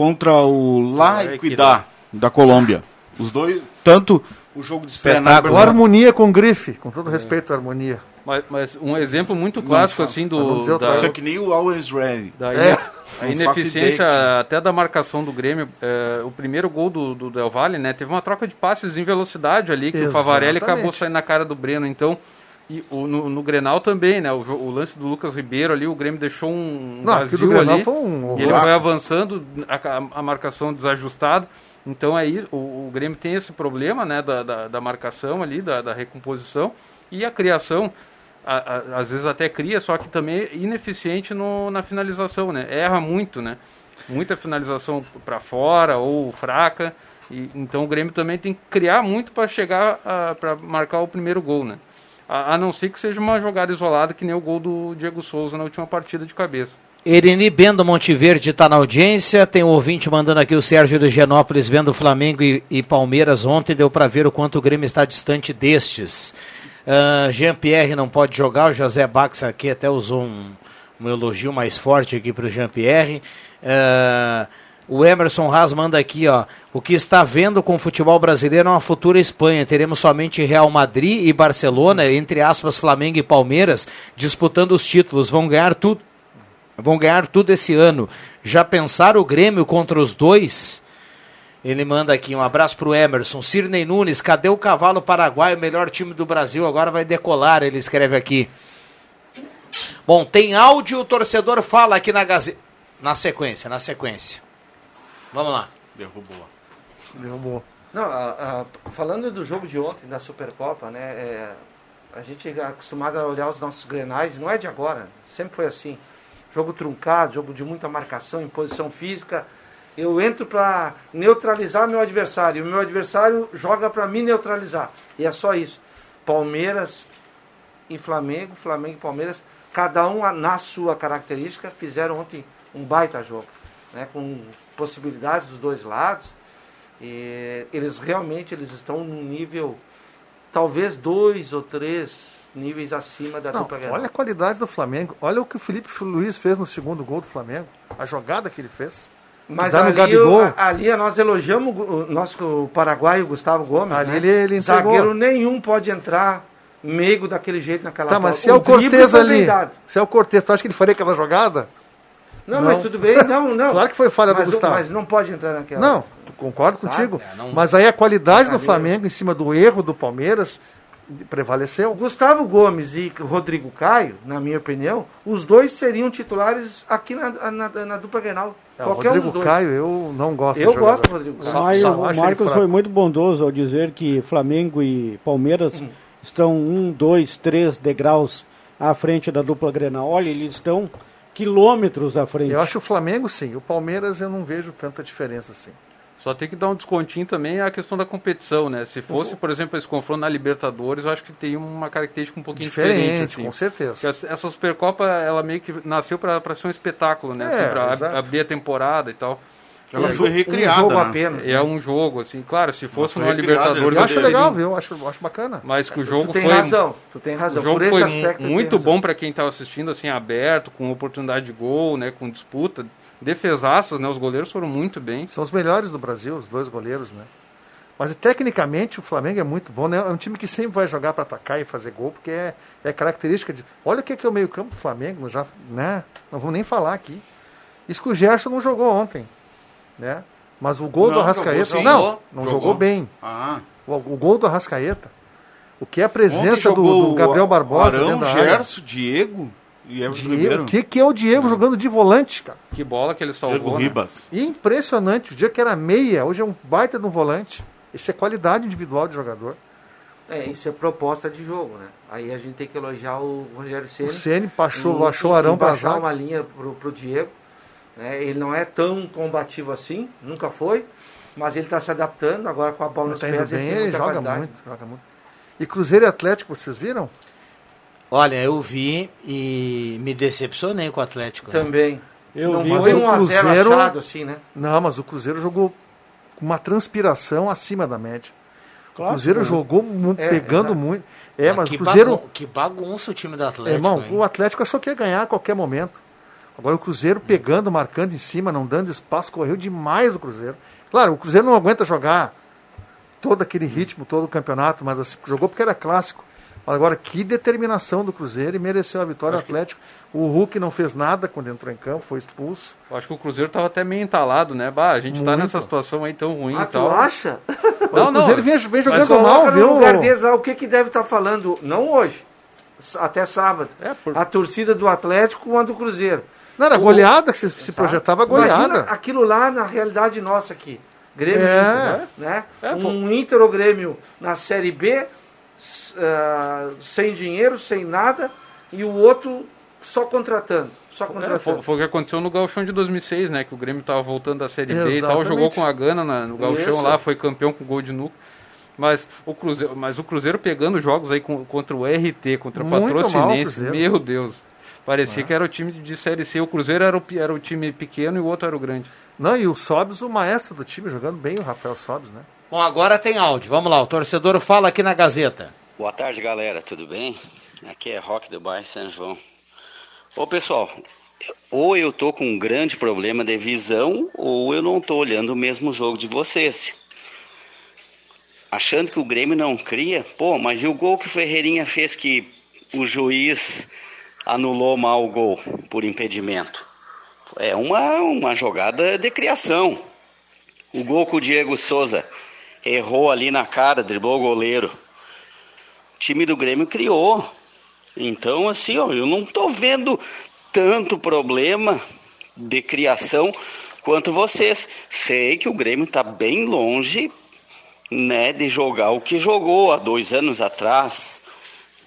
contra o La Equidad, da Colômbia. Os dois, tanto o jogo de estreia na O Libertadores- harmonia com grife, com todo respeito à harmonia. Mas, mas um exemplo muito clássico assim do dizer outra da, Isso é que nem o Always Ready. da É. a ineficiência até da marcação do Grêmio. é, o primeiro gol do, do Del Valle, né? Teve uma troca de passes em velocidade ali que o Favarelli Exatamente. acabou saindo na cara do Breno. Então e o, no, no Grenal também, né? O, o lance do Lucas Ribeiro ali, o Grêmio deixou um Não, do vazio Grenal ali. foi um e ele foi avançando, a, a- a marcação desajustada. Então aí o, o Grêmio tem esse problema, né? Da, da, da marcação ali, da, da recomposição e a criação. a- a- às vezes até cria, só que também é ineficiente no, na finalização, né? Erra muito, né? Muita finalização para fora ou fraca. E, então o Grêmio também tem que criar muito para chegar para marcar o primeiro gol, né? A, a não ser que seja uma jogada isolada, que nem o gol do Diego Souza na última partida de cabeça. Erini Bendo Monteverde está na audiência. Tem um ouvinte mandando aqui o Sérgio do Genópolis vendo Flamengo e, e Palmeiras ontem. Deu para ver o quanto o Grêmio está distante destes. Ah, Jean-Pierre não pode jogar. O José Bax aqui até usou um, um elogio mais forte aqui para o Jean-Pierre. Ah, O Emerson Haas manda aqui, ó. O que está vendo com o futebol brasileiro é uma futura Espanha. Teremos somente Real Madrid e Barcelona, entre aspas, Flamengo e Palmeiras, disputando os títulos. Vão ganhar tudo. Vão ganhar tudo esse ano. Já pensaram o Grêmio contra os dois? Ele manda aqui um abraço pro Emerson. Cirnei Nunes, cadê o cavalo paraguaio, melhor time do Brasil? Agora vai decolar, ele escreve aqui. Bom, tem áudio, o torcedor fala aqui na Gazeta. Na sequência, na sequência. Vamos lá. Derrubou. Derrubou. Não, a- a- falando do jogo de ontem, da Supercopa, né? é, a gente é acostumado a olhar os nossos grenais, não é de agora, sempre foi assim. Jogo truncado, jogo de muita marcação, imposição física. Eu entro para neutralizar meu adversário, e o meu adversário joga para me neutralizar. E é só isso. Palmeiras e Flamengo, Flamengo e Palmeiras, cada um na sua característica, fizeram ontem um baita jogo, né? com possibilidades dos dois lados. E eles realmente eles estão num nível, talvez dois ou três níveis acima da Não, dupla Grenal. olha a qualidade do Flamengo. Olha o que o Felipe Luiz fez no segundo gol do Flamengo. A jogada que ele fez. Mas ali, Gabigol. eu- ali nós elogiamos o nosso paraguaio Gustavo Gomes. Ali né? ele- ele. Zagueiro nenhum pode entrar meigo daquele jeito naquela Tá, bola. mas se é o drible Cortez ali. Se é o Cortez, tu acha que ele faria aquela jogada? Não, mas tudo bem, não, não. Claro que foi falha do mas, Gustavo. Mas não pode entrar naquela. Não, concordo Sabe? contigo. É, não- Mas aí a qualidade do Ali- Flamengo em cima do erro do Palmeiras prevaleceu. Gustavo Gomes e Rodrigo Caio, na minha opinião, os dois seriam titulares aqui na, na, na dupla Grenal. É, o Qualquer um Rodrigo dos dois. Caio, eu não gosto Eu do gosto do Rodrigo Mas Caio. o Só ele Marcos foi muito bondoso ao dizer que Flamengo e Palmeiras Hum. estão um, dois, três degraus à frente da dupla Grenal. Olha, eles estão quilômetros à frente. Eu acho o Flamengo sim. O Palmeiras eu não vejo tanta diferença assim. Só tem que dar um descontinho também a questão da competição, né? Se fosse, por exemplo, esse confronto na Libertadores, eu acho que tem uma característica um pouquinho diferente. Diferente, assim. com certeza. Porque essa- Supercopa, ela meio que nasceu para ser um espetáculo, né? É, assim, exato. ab- abrir a temporada e tal. Ela E- foi recriada, Um jogo né? apenas. É um jogo, assim, claro, se fosse recriada, Libertadores... Eu acho legal, viu? Eu acho, eu acho bacana. Mas que o jogo tu tem foi... razão, tu tem razão. O jogo Por esse foi muito bom para quem estava assistindo, assim, aberto, com oportunidade de gol, né? Com disputa. Defesaças, né? Os goleiros foram muito bem. São os melhores do Brasil, os dois goleiros, né? Mas tecnicamente o Flamengo é muito bom, né? É um time que sempre vai jogar para atacar e fazer gol, porque é, é característica de. Olha o que é, que é o meio-campo do Flamengo, já, né? Não vamos nem falar aqui. Isso que o Gerson não jogou ontem, né? Mas o gol Não, do Arrascaeta. jogou não, Jogou. não Jogou. jogou bem. Ah, O, o gol do Arrascaeta. O que é a presença do, do Gabriel Barbosa Arão, dentro da área. Gerson, Diego e Everton Diego, Ribeiro. o que, que é o Diego jogando de volante, cara? Que bola que ele Diego salvou, né? Ribas. Impressionante. O dia que era meia, hoje é um baita de um volante. Isso é qualidade individual de jogador. É, isso é proposta de jogo, né? Aí a gente tem que elogiar o Rogério Ceni. O Ceni baixou, baixou o Arão para baixar uma linha pro, pro Diego. Né? Ele não é tão combativo assim, nunca foi, mas ele está se adaptando agora com a bola nos Tá pés. bem, tem ele muita joga qualidade. muito, joga muito. E Cruzeiro e Atlético, vocês viram? Olha, eu vi e me decepcionei com o Atlético. né? Também. Eu não vi foi o um a zero Cruzeiro- achado assim, né? Não, mas o Cruzeiro jogou com uma transpiração acima da média. o Clássico, Cruzeiro né? jogou É, pegando exato. muito. É, mas que, o Cruzeiro. bagun- que bagunça o time do Atlético. irmão, hein? o Atlético achou que ia ganhar a qualquer momento. Agora o Cruzeiro pegando, marcando em cima, não dando espaço, correu demais o Cruzeiro. Claro, o Cruzeiro não aguenta jogar todo aquele ritmo, todo o campeonato, mas assim, jogou porque era clássico. Agora, que determinação do Cruzeiro e mereceu a vitória o Atlético. O Hulk não fez nada quando entrou em campo, foi expulso. Eu acho que o Cruzeiro tava até meio entalado, né? Bah, a gente tá Muito. nessa situação aí tão ruim Ah, e tu tal. acha? Não, o não. Cruzeiro vem, vem Mas jogando mal, no viu? lugar deles lá, o que, que deve estar falando, não hoje, até sábado. É, por- A torcida do Atlético com a do Cruzeiro. Não, era O- goleada que se, se projetava Imagina goleada. aquilo lá na realidade nossa aqui. Grêmio É. Inter, né? É, um Inter ou Grêmio na Série B, ah, sem dinheiro, sem nada, e o outro só contratando. Só É, foi, contratando. foi o que aconteceu no Gauchão de 2006, né? Que o Grêmio tava voltando da Série B e tal, Exatamente. jogou com a Gana na- no Gauchão Isso. lá, foi campeão com gol de nuca. Mas o Cruzeiro, mas o Cruzeiro pegando jogos aí com- contra o RT, contra o Patrocinense, meu Deus. Parecia que era o time de Série C. O Cruzeiro era o, era o time pequeno e o outro era o grande. Não, e o Sobs, o maestro do time, jogando bem o Rafael Sobs, né? Bom, agora tem áudio. Vamos lá, o torcedor fala aqui na Gazeta. Boa tarde, galera, tudo bem? Aqui é Rock do bairro São João. Ô, pessoal, ou eu tô com um grande problema de visão ou eu não tô olhando o mesmo jogo de vocês. Achando que o Grêmio não cria, pô, mas e o gol que o Ferreirinha fez que o juiz anulou mal o gol por impedimento? É uma, uma jogada de criação. O gol que o Diego Souza errou ali na cara, driblou o goleiro. O time do Grêmio criou. Então, assim, ó, eu não tô vendo tanto problema de criação quanto vocês. Sei que o Grêmio está bem longe né, de jogar o que jogou há dois anos atrás,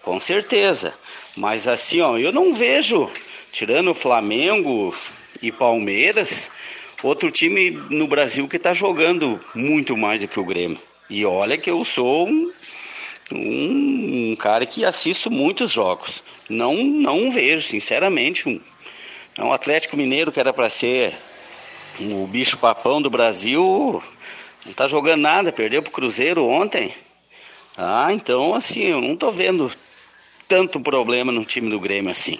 com certeza. Mas assim, ó, eu não vejo, tirando o Flamengo e Palmeiras, outro time no Brasil que está jogando muito mais do que o Grêmio. E olha que eu sou um, um, um cara que assisto muitos jogos. Não, não vejo, sinceramente, um, um Atlético Mineiro que era para ser o bicho papão do Brasil, não está jogando nada, perdeu pro Cruzeiro ontem. Ah, então assim, eu não estou vendo tanto problema no time do Grêmio assim.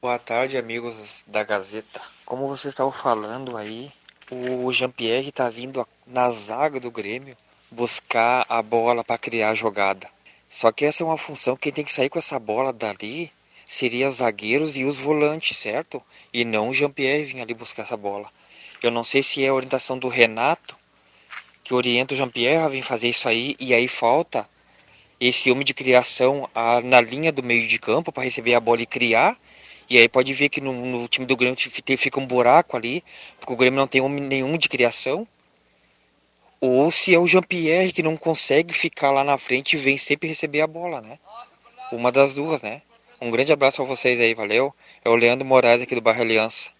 Boa tarde, amigos da Gazeta. Como vocês estavam falando aí, o Jean-Pierre está vindo na zaga do Grêmio buscar a bola para criar a jogada. Só que essa é uma função, quem tem que sair com essa bola dali seria os zagueiros e os volantes, certo? E não o Jean-Pierre vir ali buscar essa bola. Eu não sei se é a orientação do Renato que orienta o Jean-Pierre a vir fazer isso aí e aí falta esse homem de criação a, na linha do meio de campo para receber a bola e criar. E aí pode ver que no, no time do Grêmio fica um buraco ali, porque o Grêmio não tem homem nenhum de criação. Ou se é o Jean-Pierre que não consegue ficar lá na frente e vem sempre receber a bola, né? Uma das duas, né? Um grande abraço para vocês aí, valeu? É o Leandro Moraes aqui do bairro Aliança.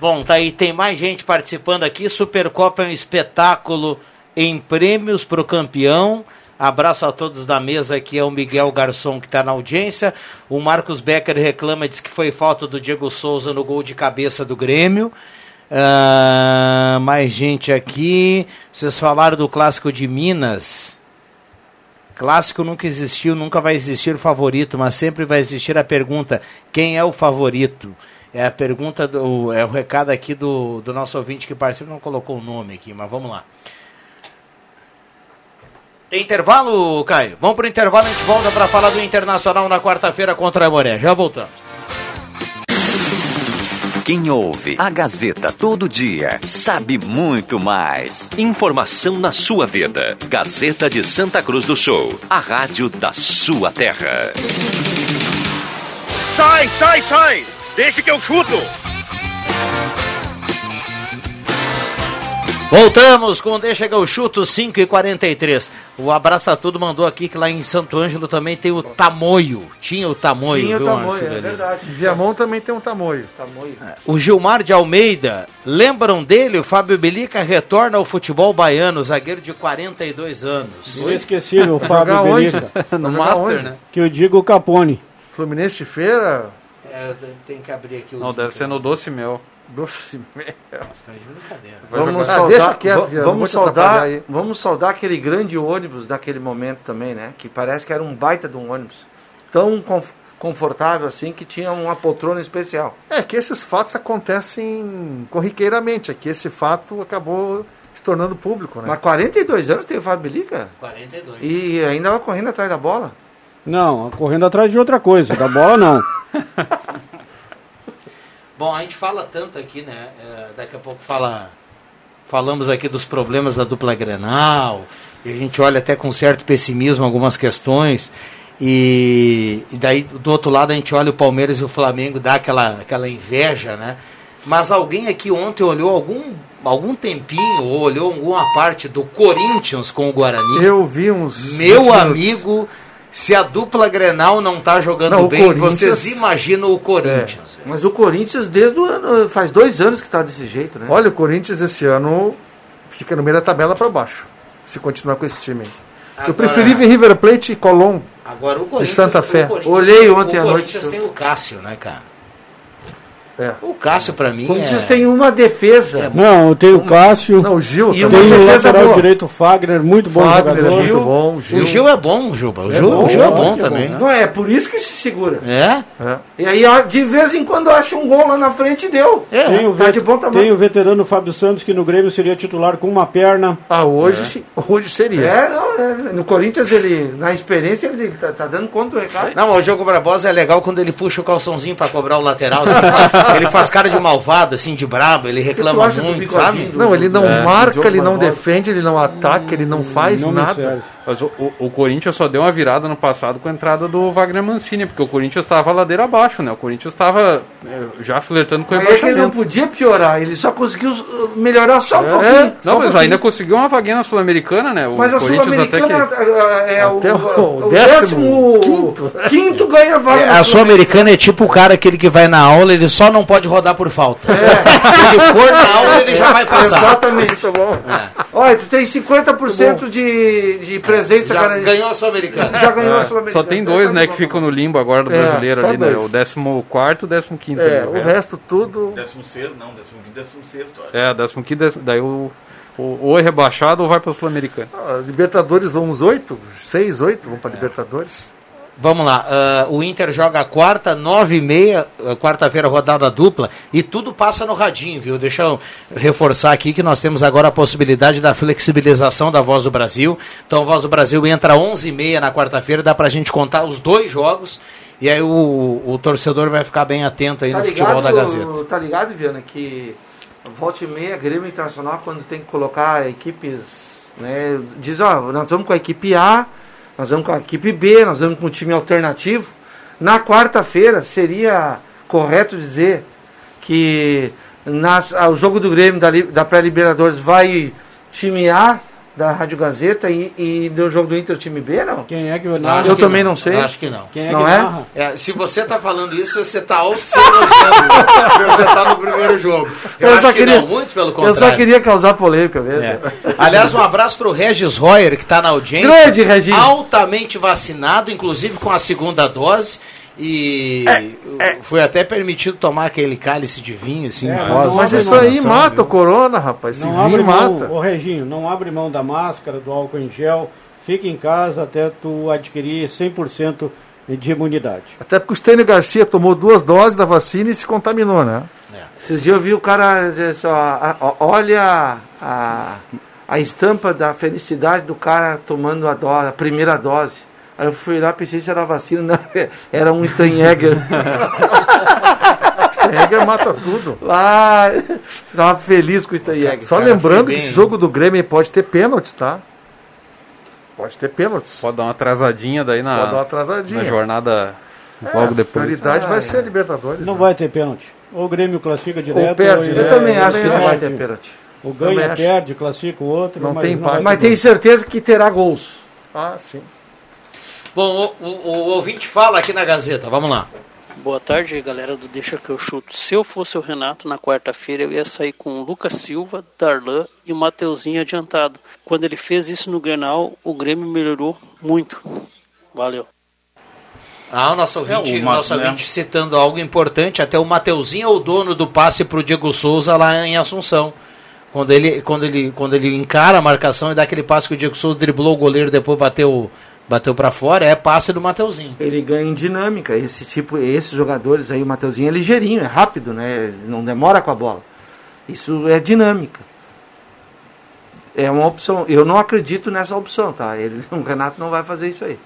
Bom, tá aí, tem mais gente participando aqui. Supercopa é um espetáculo em prêmios para o campeão. Abraço a todos da mesa, aqui é o Miguel Garçom que está na audiência. O Marcos Becker reclama, diz que foi falta do Diego Souza no gol de cabeça do Grêmio. Uh, mais gente aqui. Vocês falaram do clássico de Minas. Clássico nunca existiu, nunca vai existir o favorito, mas sempre vai existir a pergunta: quem é o favorito? É a pergunta do. É o recado aqui do, do nosso ouvinte que participa, não colocou o nome aqui, mas vamos lá. Tem intervalo, Caio? Vamos para o intervalo, a gente volta para falar do Internacional na quarta-feira contra a Moré. Já voltamos. Quem ouve a Gazeta todo dia sabe muito mais. Informação na sua vida. Gazeta de Santa Cruz do Sul, a rádio da sua terra. Sai, sai, sai! Deixa que eu chuto! Voltamos com Deixa que eu chuto 5 e 43 O Abraça Tudo mandou aqui que lá em Santo Ângelo também tem o tamoio. Tinha o tamoio, Tinha viu, o tamoio, é verdade. Viamão também tem um tamoio. Tamoio. O Gilmar de Almeida, lembram dele? O Fábio Belica retorna ao futebol baiano, zagueiro de 42 anos. Inesquecível o Vai Fábio? Belica. No Master, onde? né? Que eu digo Capone. Fluminense de Feira. É, tem que abrir aqui o. Não, deve ser no Doce Mel. Doce Mel. Tá de brincadeira. Vamos jogar- Ah, deixa saudar, quieto, Viana, vamos, saudar, vamos saudar aquele grande ônibus naquele momento também, né? Que parece que era um baita de um ônibus. Tão conf- confortável assim que tinha uma poltrona especial. É que esses fatos acontecem corriqueiramente. Aqui esse fato acabou se tornando público, né? Mas 42 anos tem o Fábio Belica? 42. E ainda vai correndo atrás da bola. Não, correndo atrás de outra coisa. Da bola, não. Bom, a gente fala tanto aqui, né? é, daqui a pouco fala, falamos aqui dos problemas da dupla Grenal, e a gente olha até com certo pessimismo algumas questões. E, e daí do outro lado a gente olha o Palmeiras e o Flamengo, dá aquela, aquela inveja, né? Mas alguém aqui ontem olhou algum, algum tempinho, ou olhou alguma parte do Corinthians com o Guarani? Eu vi uns. 20 Meu amigo, se a dupla Grenal não tá jogando Não, o bem, Corinthians- vocês imaginam o Corinthians. Mas o Corinthians, desde o ano. Faz dois anos que tá desse jeito, né? Olha, o Corinthians esse ano fica no meio da tabela para baixo. Se continuar com esse time. aí. Eu Agora- preferi ver River Plate e Colón. Agora o Corinthians, Santa Fé. o Olhei ontem o à noite. Corinthians tem o Cássio, né, cara? O Cássio, pra mim, O Corinthians é... tem uma defesa. Não, tem o Cássio. Não, o Gil E tem uma o defesa lateral boa. direito Fagner, muito bom Fagner é jogador. muito bom. O Gil é bom, Juba. O Gil, É o Gil bom, é é bom bom, também. Não é, por isso que se segura. É? E aí, de vez em quando, acha um gol lá na frente e deu. Tem, o tá de bom tamanho. tem o veterano Fábio Santos, que no Grêmio seria titular com uma perna. Ah, hoje, sim, hoje seria. É, não, é, no Corinthians, ele, na experiência, ele tá, tá dando conta do recado. Não, mas o jogo Barbosa é legal quando ele puxa o calçãozinho pra cobrar o lateral. assim, ele faz cara de malvado, assim, de brabo, ele reclama muito, sabe? do- Não, ele não É, marca, ele não defende, ele não ataca, ele não faz Não nada. Mas o, o, o Corinthians só deu uma virada no passado com a entrada do Wagner Mancini, porque o Corinthians estava ladeira abaixo, né? O Corinthians estava é, já flertando com o Aí é que ele não rebaixamento. podia piorar, ele só conseguiu uh, melhorar só um É, pouquinho. não, só mas pouquinho. ainda conseguiu uma vaguinha na Sul-Americana, né? O Mas a Corinthians até Sul-Americana que. uh, é o, Até o o, décimo décimo quinto, quinto ganha vaga. É, na a Sul-Americana é tipo o cara aquele que vai na aula, ele só não pode rodar por falta. É. Se ele for na aula, ele já vai passar. Exatamente. É. Olha, tu tem 50% de, de presença, Já cara. ganhou a Sul-Americana. Já ganhou a É, Sul-Americana. só tem dois, né, que ficam no limbo agora do É, brasileiro só ali, né? O 14 e o 15. É, né? o resto tudo. 16, não, 15, 16, É, 15, daí o, o, ou é rebaixado ou vai para o Sul-Americano. Ah, Libertadores vão uns oito, seis, oito vão para Libertadores. Vamos lá, ah, o Inter joga quarta, nove e meia, ah, quarta-feira rodada dupla, e tudo passa no radinho, viu? Deixa eu reforçar aqui que nós temos agora a possibilidade da flexibilização da Voz do Brasil. Então a Voz do Brasil entra onze e meia na quarta-feira, dá pra gente contar os dois jogos, e aí o, o torcedor vai ficar bem atento aí Tá no futebol da Gazeta. ligado, tá ligado, Viana, que volta e meia, Grêmio Internacional, quando tem que colocar equipes, né, diz, ó, nós vamos com a equipe A, nós vamos com a equipe B, nós vamos com um time alternativo. Na quarta-feira, seria correto dizer que nas, ah, o jogo do Grêmio da, da pré-Libertadores vai time A da Rádio Gazeta e, e no jogo do Inter o time B, não? Quem é que Eu acho Eu também não sei. Acho que não. Quem é Não que é? narra? É, se você está falando isso, você está auto-elogiando. você está no primeiro jogo. Eu, Eu acho só que queria- não, muito pelo Eu contrário. só queria causar polêmica mesmo. É. Aliás, um abraço para o Regis Royer, que está na audiência. Grande, Reginho. Altamente vacinado, inclusive com a segunda dose. E É, foi até permitido tomar aquele cálice de vinho, assim, É, pós- Mas isso aí mata viu? o corona, rapaz. Esse Não vinho mão, mata. ô Reginho, não abre mão da máscara, do álcool em gel, fica em casa até tu adquirir 100% de imunidade. Até porque o Stênio Garcia tomou duas doses da vacina e se contaminou, né? Esses dias eu vi o cara dizer só, a- a- olha a, a estampa da felicidade do cara tomando a, dose, a primeira dose. Aí eu fui lá, pensei se era vacina, não, era um Steinegger. Steinegger mata tudo. Ah, estava feliz com o Steinegger. Só cara, lembrando que esse jogo do Grêmio pode ter pênaltis, tá? Pode ter pênaltis. Pode dar uma atrasadinha daí na, Pode dar uma atrasadinha. na jornada É, logo A depois. prioridade vai Ah, ser a Libertadores. Não né? vai ter pênalti. Ou o Grêmio classifica direto. perde, ou? Eu também acho que não vai ter pênalti. O ganha, perde, classifica o outro. Não mas tem empate. Mas tenho certeza que terá gols. Ah, sim. Bom, o, o- o ouvinte fala aqui na Gazeta, vamos lá. Boa tarde, galera do Deixa que eu chuto. Se eu fosse o Renato na quarta-feira, eu ia sair com o Lucas Silva, Darlan e o Mateuzinho adiantado. Quando ele fez isso no Grenal, o Grêmio melhorou muito. Valeu. Ah, o nosso ouvinte, É, o nosso né? ouvinte citando algo importante, até o Mateuzinho é o dono do passe para o Diego Souza lá em Assunção. Quando ele, quando, ele, quando ele encara a marcação e dá aquele passe que o Diego Souza driblou o goleiro depois bateu, bateu para fora, é passe do Mateuzinho. Ele ganha em dinâmica. Esse tipo, esses jogadores aí, o Mateuzinho é ligeirinho, é rápido, né? Não demora com a bola. Isso é dinâmica. É uma opção. Eu não acredito nessa opção, tá? Ele, o Renato não vai fazer isso aí.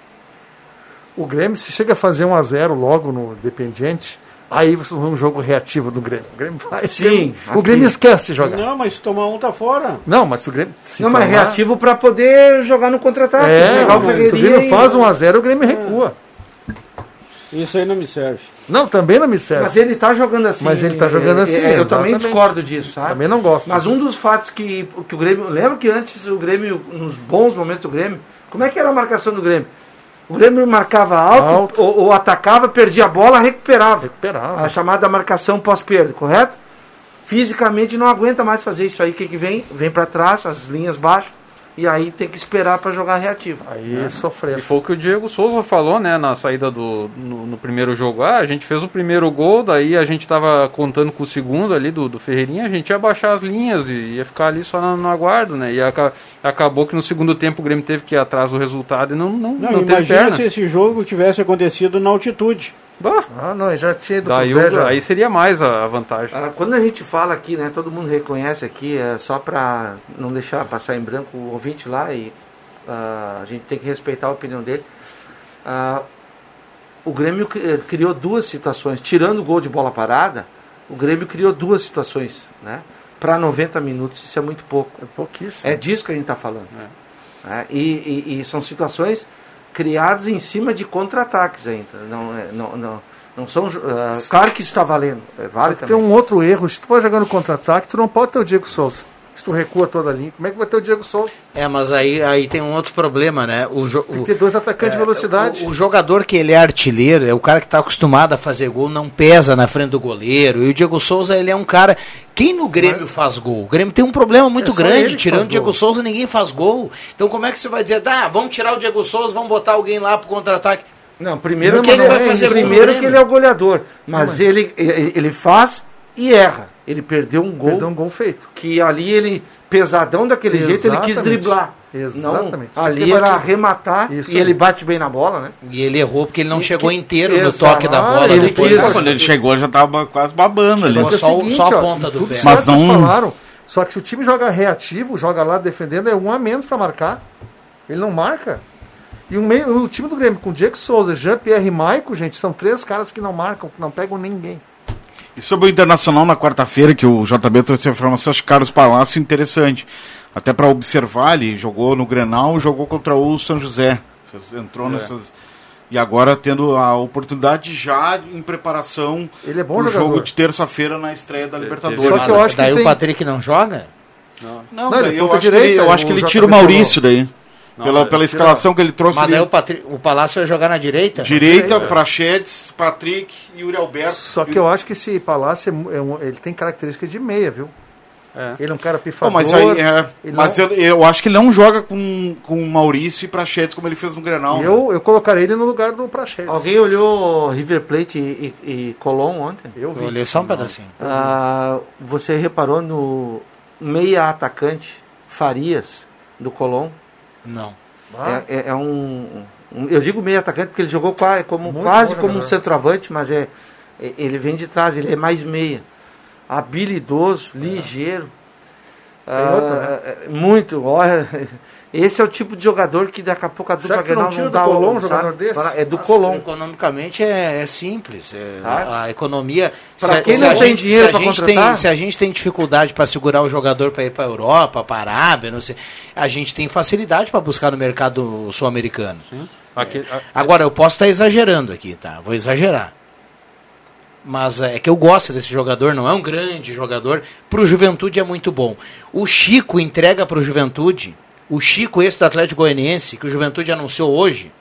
O Grêmio, se chega a fazer 1 a 0 logo no Dependiente, aí vocês vão ver um jogo reativo do Grêmio. O Grêmio vai. Sim, O Grêmio aqui. esquece de jogar. Não, mas se tomar um tá fora. Não, mas se o Grêmio. Não, mas tomar- reativo para poder jogar no contra-ataque. É, pegar o se o Ferreirinha Grêmio faz 1 a 0 o Grêmio recua. Isso aí não me serve. Não, também não me serve. Mas ele tá jogando assim. Mas ele tá jogando é, assim, é, eu também discordo disso, sabe? Também não gosto Mas disso. um dos fatos que, que o Grêmio. Lembra que antes o Grêmio, nos bons momentos do Grêmio, como é que era a marcação do Grêmio? O Grêmio marcava alto, Ou, ou atacava, perdia a bola, recuperava. Recuperava. A chamada marcação pós-perda, correto? Fisicamente não aguenta mais fazer isso aí. O que, que vem? Vem para trás, as linhas baixas, e aí tem que esperar para jogar reativo. Aí sofreu. E foi o que o Diego Souza falou, né, na saída do no, no primeiro jogo. Ah, a gente fez o primeiro gol, daí a gente tava contando com o segundo ali do, do Ferreirinha, a gente ia baixar as linhas e ia ficar ali só no, no aguardo, né? E aca- acabou que no segundo tempo o Grêmio teve que ir atrás do resultado e não, não, Não, não teve imagina perna. se esse jogo tivesse acontecido na altitude. Ah, não, já tinha ido Daí, pro pé, já. aí seria mais a, vantagem. Ah, quando a gente fala aqui, né, todo mundo reconhece aqui, é só para não deixar passar em branco o ouvinte lá e ah, a gente tem que respeitar a opinião dele. Ah, o Grêmio eh, criou duas situações, tirando o gol de bola parada, o Grêmio criou duas situações, né? Para 90 minutos, isso é muito pouco. É pouquíssimo. É disso que a gente está falando. né? E, e- e são situações criadas em cima de contra-ataques ainda. Não, é- não, não, não são. ah, claro que isso está valendo. É Só vale que também. tem um outro erro. Se tu for jogando contra-ataque, tu não pode ter o Diego Souza. Se tu recua toda a linha, como é que vai ter o Diego Souza? É, mas aí, aí tem um outro problema, né? O, jo- Tem que ter dois atacantes de velocidade. O, o jogador que ele é artilheiro, é o cara que está acostumado a fazer gol, não pesa na frente do goleiro. E o Diego Souza, ele é um cara. Quem no Grêmio faz gol? O Grêmio tem um problema muito É grande. Tirando o Diego gol. Souza, ninguém faz gol. Então, como é que você vai dizer, ah, vamos tirar o Diego Souza, vamos botar alguém lá pro contra-ataque? Não, primeiro Não, que mas ele não vai é fazer primeiro que ele é o goleador, mas mas- ele, ele ele faz e erra. Ele perdeu um gol. Perdeu um gol feito. Que ali ele pesadão daquele jeito ele quis Exatamente. driblar. Exatamente. Não, ali era arrematar Isso e aí. ele bate bem na bola, né? E ele errou porque ele não E chegou que- inteiro no Exato. toque da bola. Ele depois. quis- Quando ele chegou, já tava quase babando ali. Só é Só o- seguinte, só a ó, ponta do tudo pé. Mas não- falaram. Só que se o time joga reativo, joga lá defendendo, é um a menos para marcar. Ele não marca. E o, meio, o time do Grêmio com Diego Souza, Jean-Pierre e Maico, gente, são três caras que não marcam, que não pegam ninguém. E sobre o Internacional na quarta-feira, que o JB trouxe a informação, acho que Carlos Palácio interessante. Até para observar, ele jogou no Grenal, jogou contra o São José. Entrou É. nessas. E agora tendo a oportunidade já em preparação Ele é bom pro jogador. jogo de terça-feira na estreia da Libertadores. Só que eu acho que daí tem- o Patrick não joga? Não, Não, daí ele eu, ponta acho que ele, eu acho que o ele JB tira o Maurício daí. Não, pela pela escalação que ele trouxe Mas o, Patri... o Palácio vai jogar na direita? Direita, Prachedes, Patrick e Yuri Alberto. Só que eu acho que esse Palácio, é é um- ele tem características de meia, viu? É. Ele é um cara pifador. mas aí, é, mas não- eu, eu acho que ele não joga com, com o Maurício e Prachedes como ele fez no Grenal. né? eu, eu colocaria ele no lugar do Praxedes. Alguém olhou River Plate e, e, e Colón ontem? Eu Eu vi. olhei só um pedacinho. Ah, você reparou no meia atacante Farias do Colón? Não. Ah, É, é- é um, um- Eu digo meio atacante porque ele jogou qua- como, Muito quase como um centroavante, mas é, é- ele vem de trás, ele é mais meia. Habilidoso, ligeiro. Ah, outra, né? é, muito. Olha, esse é o tipo de jogador que daqui a pouco a dupla não Grenal tira não do dá Colón o- um sabe? jogador desse? Para- É do Nossa, Colón. Economicamente é, é simples. é- Sabe? a, a economia. Se- quem não a tem gente- dinheiro a gente contratar- tem- Se a gente tem dificuldade para segurar o jogador para ir para Europa, para Arábia, não sei, a gente tem facilidade para buscar no mercado sul-americano. A- Agora, eu posso estar exagerando aqui, tá? Vou exagerar. Mas é que eu gosto desse jogador, não é um grande jogador. Pro Juventude é muito bom. O Chico entrega pro Juventude, o Chico, esse do Atlético Goianiense, que o Juventude anunciou hoje,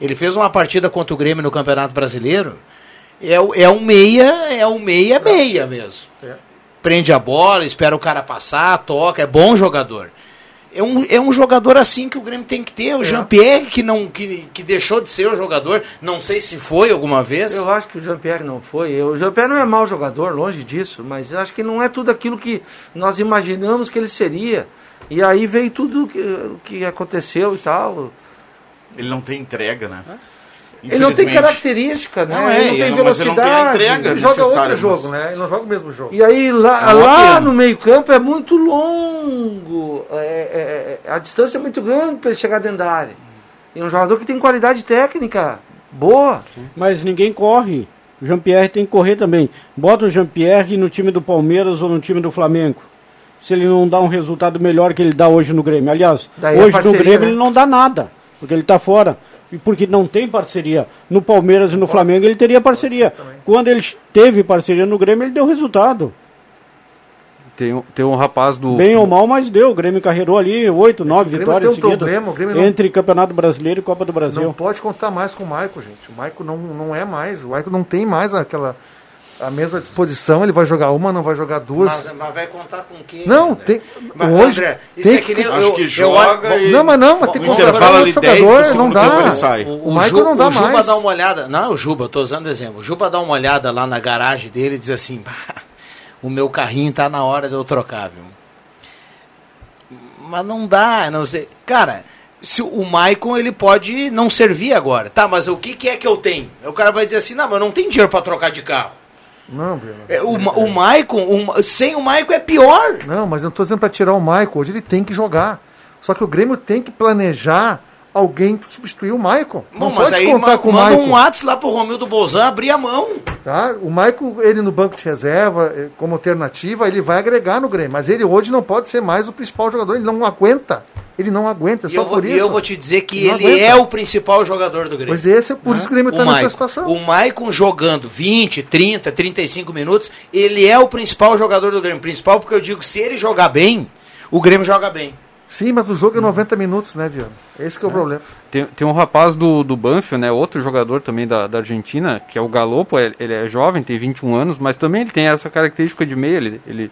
ele fez uma partida contra o Grêmio no Campeonato Brasileiro. É, é um meia, é um meia meia mesmo. É. Prende a bola, espera o cara passar, toca, é bom jogador. É um, é um jogador assim que o Grêmio tem que ter. O Jean-Pierre, que, não, que, que deixou de ser o jogador, não sei se foi alguma vez. Eu acho que o Jean-Pierre não foi. O Jean-Pierre não é mau jogador, longe disso, mas eu acho que não é tudo aquilo que nós imaginamos que ele seria. E aí veio tudo o que, o que aconteceu e tal. Ele não tem entrega, né? Ele não tem característica, né? Não é, ele não tem ele não tem a velocidade. entrega Ele joga outro jogo, mas- né? Ele não joga o mesmo jogo. E aí lá, É lá no meio campo é muito longo. É, é, é, a distância é muito grande para ele chegar dentro da área. E é um jogador que tem qualidade técnica boa. Mas ninguém corre. O Jean-Pierre tem que correr também. Bota o Jean-Pierre no time do Palmeiras ou no time do Flamengo. Se ele não dá um resultado melhor que ele dá hoje no Grêmio. Aliás, Daí hoje parceria, no Grêmio né? ele não dá nada. Porque ele está fora. E porque não tem parceria. No Palmeiras e no Flamengo ele teria parceria. Quando ele teve parceria no Grêmio, ele deu resultado. Tem, um- tem um rapaz do. Bem ou mal, mas deu. O Grêmio carregou ali oito, nove Grêmio vitórias tem um seguidas. problema, o Grêmio não- Entre Campeonato Brasileiro e Copa do Brasil. Não pode contar mais com o Maico, gente. O Maico não, não é mais. O Maico não tem mais aquela. A mesma disposição, ele vai jogar uma, não vai jogar duas. Mas, mas vai contar com quem? Não, tem. Mas, hoje. André, isso tem é que nem eu- Acho que eu- joga eu- e- Não, mas não, mas tem que O considerar intervalo o ali 10 jogador, não dá. ele sai. O, Michael não dá o Juba mais. dá uma olhada. Não, o Juba, eu tô usando exemplo. O Juba dá uma olhada lá na garagem dele e diz assim: "Bah, o meu carrinho tá na hora de eu trocar, viu? Mas não dá, não sei. Cara, se o Maicon ele pode não servir agora. Tá, mas o que, que é que eu tenho? O cara vai dizer assim: não, mas eu não tenho dinheiro para trocar de carro. Não, viu? É, o, o Maicon, o- sem o Maicon é pior. Não, mas eu não tô dizendo para tirar o Michael. Hoje ele tem que jogar. Só que o Grêmio tem que planejar alguém para substituir o. Bom, Não mas pode aí contar com o manda Michael. um WhatsApp lá pro Romildo Bolzan abrir a mão. Tá? O Michael, ele no banco de reserva, eh, como alternativa, ele vai agregar no Grêmio. Mas ele hoje não pode ser mais o principal jogador. Ele não aguenta. Ele não aguenta, é E só eu, vou, por e isso. eu vou te dizer que ele aguenta. é o principal jogador do Grêmio. Pois esse é por isso que o Grêmio tá o nessa Maicon. situação. O Maicon jogando 20, 30, 35 minutos, ele é o principal jogador do Grêmio. Principal porque eu digo, se ele jogar bem, o Grêmio joga bem. Sim, mas o jogo é 90 minutos, né, Viana? Esse que é o problema. Tem, tem um rapaz do, do Banfield, né, outro jogador também da, da Argentina, que é o Galopo, ele, ele é jovem, tem 21 anos, mas também ele tem essa característica de meia, ele... ele,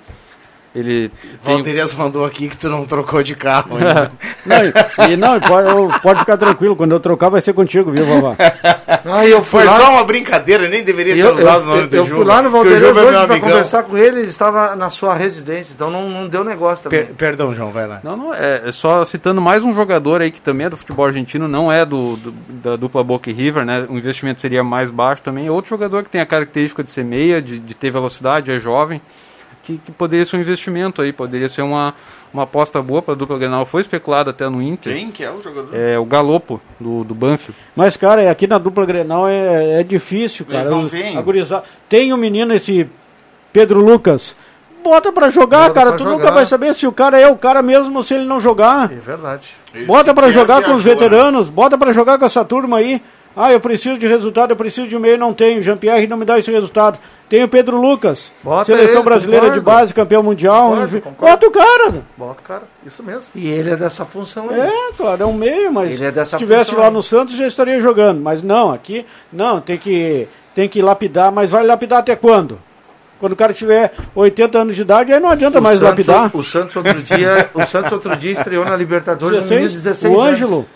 ele tem... Valterias mandou aqui que tu não trocou de carro ainda. Não, e, não, pode, pode ficar tranquilo, quando eu trocar vai ser contigo, viu, Vavá? Ah, eu fui Foi lá- só uma brincadeira, nem deveria ter Eu, usado eu, o nome eu, do eu Juba, fui lá no Juba é hoje para amigão. conversar com ele, ele estava na sua residência, então não, não deu negócio também. Per- perdão, João, vai lá. Não, não, é, é só citando mais um jogador aí que também é do futebol argentino, não é do, do- da dupla Boca e River, né? O investimento seria mais baixo também. Outro jogador que tem a característica de ser meia, de, de ter velocidade, é jovem, que, que poderia ser um investimento aí, poderia ser uma, uma aposta boa para a dupla Grenal. Foi especulado até no Inter. Quem que é o jogador? É o Galopo, do, do Banfield. Mas, cara, aqui na dupla Grenal é, é difícil, cara. Eles não vêm. Tem um menino, esse Pedro Lucas. Bota pra jogar, Bota cara. pra tu jogar. nunca vai saber se o cara é o cara mesmo ou se ele não jogar. É verdade. Esse Bota pra que é jogar com os viajou, né? veteranos, bota pra jogar com essa turma aí. Ah, eu preciso de resultado, eu preciso de um meio, não tenho. Jean-Pierre não me dá esse resultado. Tem o Pedro Lucas, Bota seleção ele, brasileira de concordo. base, campeão mundial. Concordo, enfim. concordo. Bota o cara. Bota, cara. Isso mesmo. E ele é dessa função aí. É, claro, é um meio, mas Ele é dessa se tivesse função lá aí. no Santos já estaria jogando. Mas não, aqui não, tem que, tem que lapidar, mas vai lapidar até quando? Quando o cara tiver 80 anos de idade, aí não adianta O mais Santos, lapidar. O Santos outro dia, o Santos outro dia estreou na Libertadores um menino de 16, 16 o anos. Ângelo. O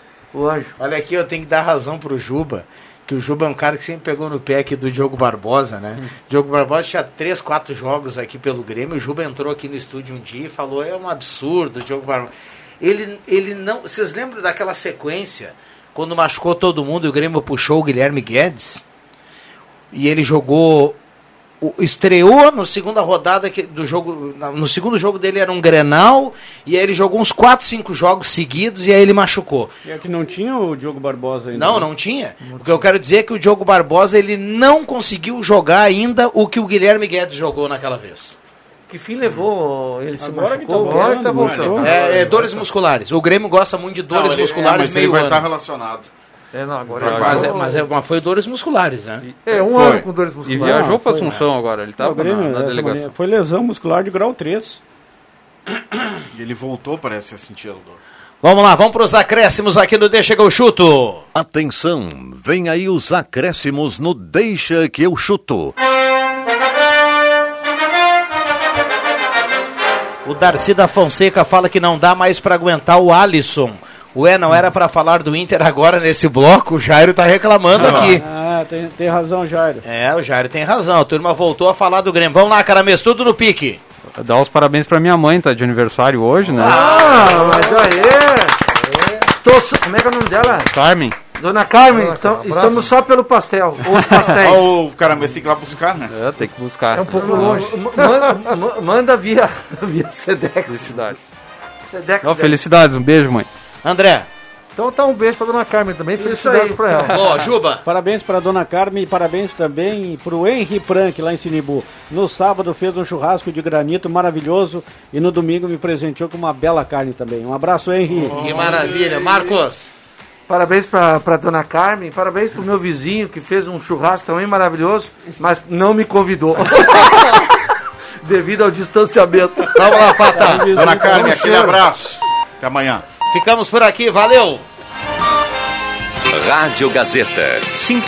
Ângelo. Olha aqui, eu tenho que dar razão pro Juba, que o Juba é um cara que sempre pegou no pé aqui do Diogo Barbosa, né? Diogo Barbosa tinha três, quatro jogos aqui pelo Grêmio, o Juba entrou aqui no estúdio um dia e falou, é um absurdo, Diogo Barbosa. Ele, ele não... Vocês lembram daquela sequência, quando machucou todo mundo e o Grêmio puxou o Guilherme Guedes? E ele jogou... o- Estreou no segunda rodada que- do jogo. No segundo jogo dele era um Grenal. E aí ele jogou uns 4, 5 jogos seguidos e aí ele machucou. E aqui não tinha o Diogo Barbosa ainda. Não, né? não tinha. O que eu quero dizer é que o Diogo Barbosa ele não conseguiu jogar ainda o que o Guilherme Guedes jogou naquela vez. Que fim levou? Ele se Agora que tá machucou? Agora tá voltando. É, é dores musculares. O Grêmio gosta muito de Não, dores ele- é, musculares mas ele meio vai ano. estar relacionado. É, não, agora Mas, é, mas, é, mas foi dores musculares, né? É, um Foi. ano com dores E musculares. viajou para Assunção agora, ele estava na, na delegação. foi lesão muscular de grau 3. E ele voltou, parece, a sentir a dor. Vamos lá, vamos para os acréscimos aqui no Deixa que eu chuto. Atenção, vem aí os acréscimos no Deixa que eu chuto. O Darcy da Fonseca fala que não dá mais para aguentar o Alisson. Ué, não era para falar do Inter agora nesse bloco? O Jairo tá reclamando aqui. Ah, tem, tem razão, Jairo. É, o Jairo tem razão. A turma voltou a falar do Grêmio. Vamos lá, Caramês, tudo no pique. Dar os parabéns para minha mãe, tá de aniversário hoje, né? Ah, mas aí. Tô só- como é que é o nome dela? Carmen. Dona Carmen, Dona então, Carmen, um estamos só pelo pastel. Os pastéis. O cara, mas tem que ir lá buscar, né? É, tem que buscar. É um pouco longe. Ma- Manda, ma- manda via, via Sedex. Felicidades. Sedex. Ó, felicidades, um beijo, mãe. André. Então tá um beijo pra dona Carmen também. Felicidades pra ela. Ó, Juba. Parabéns para a dona Carmen e parabéns também para o Henry Prank lá em Sinibu. No sábado fez um churrasco de granito maravilhoso e no domingo me presenteou com uma bela carne também. Um abraço, Henry. Que maravilha. Marcos. Parabéns pra, pra dona Carmen, parabéns pro meu vizinho que fez um churrasco também maravilhoso, mas não me convidou. Devido ao distanciamento. Vamos lá, Pata. Dona Carmen, aquele abraço. Até amanhã. Ficamos por aqui. Valeu. Rádio Gazeta. Sinto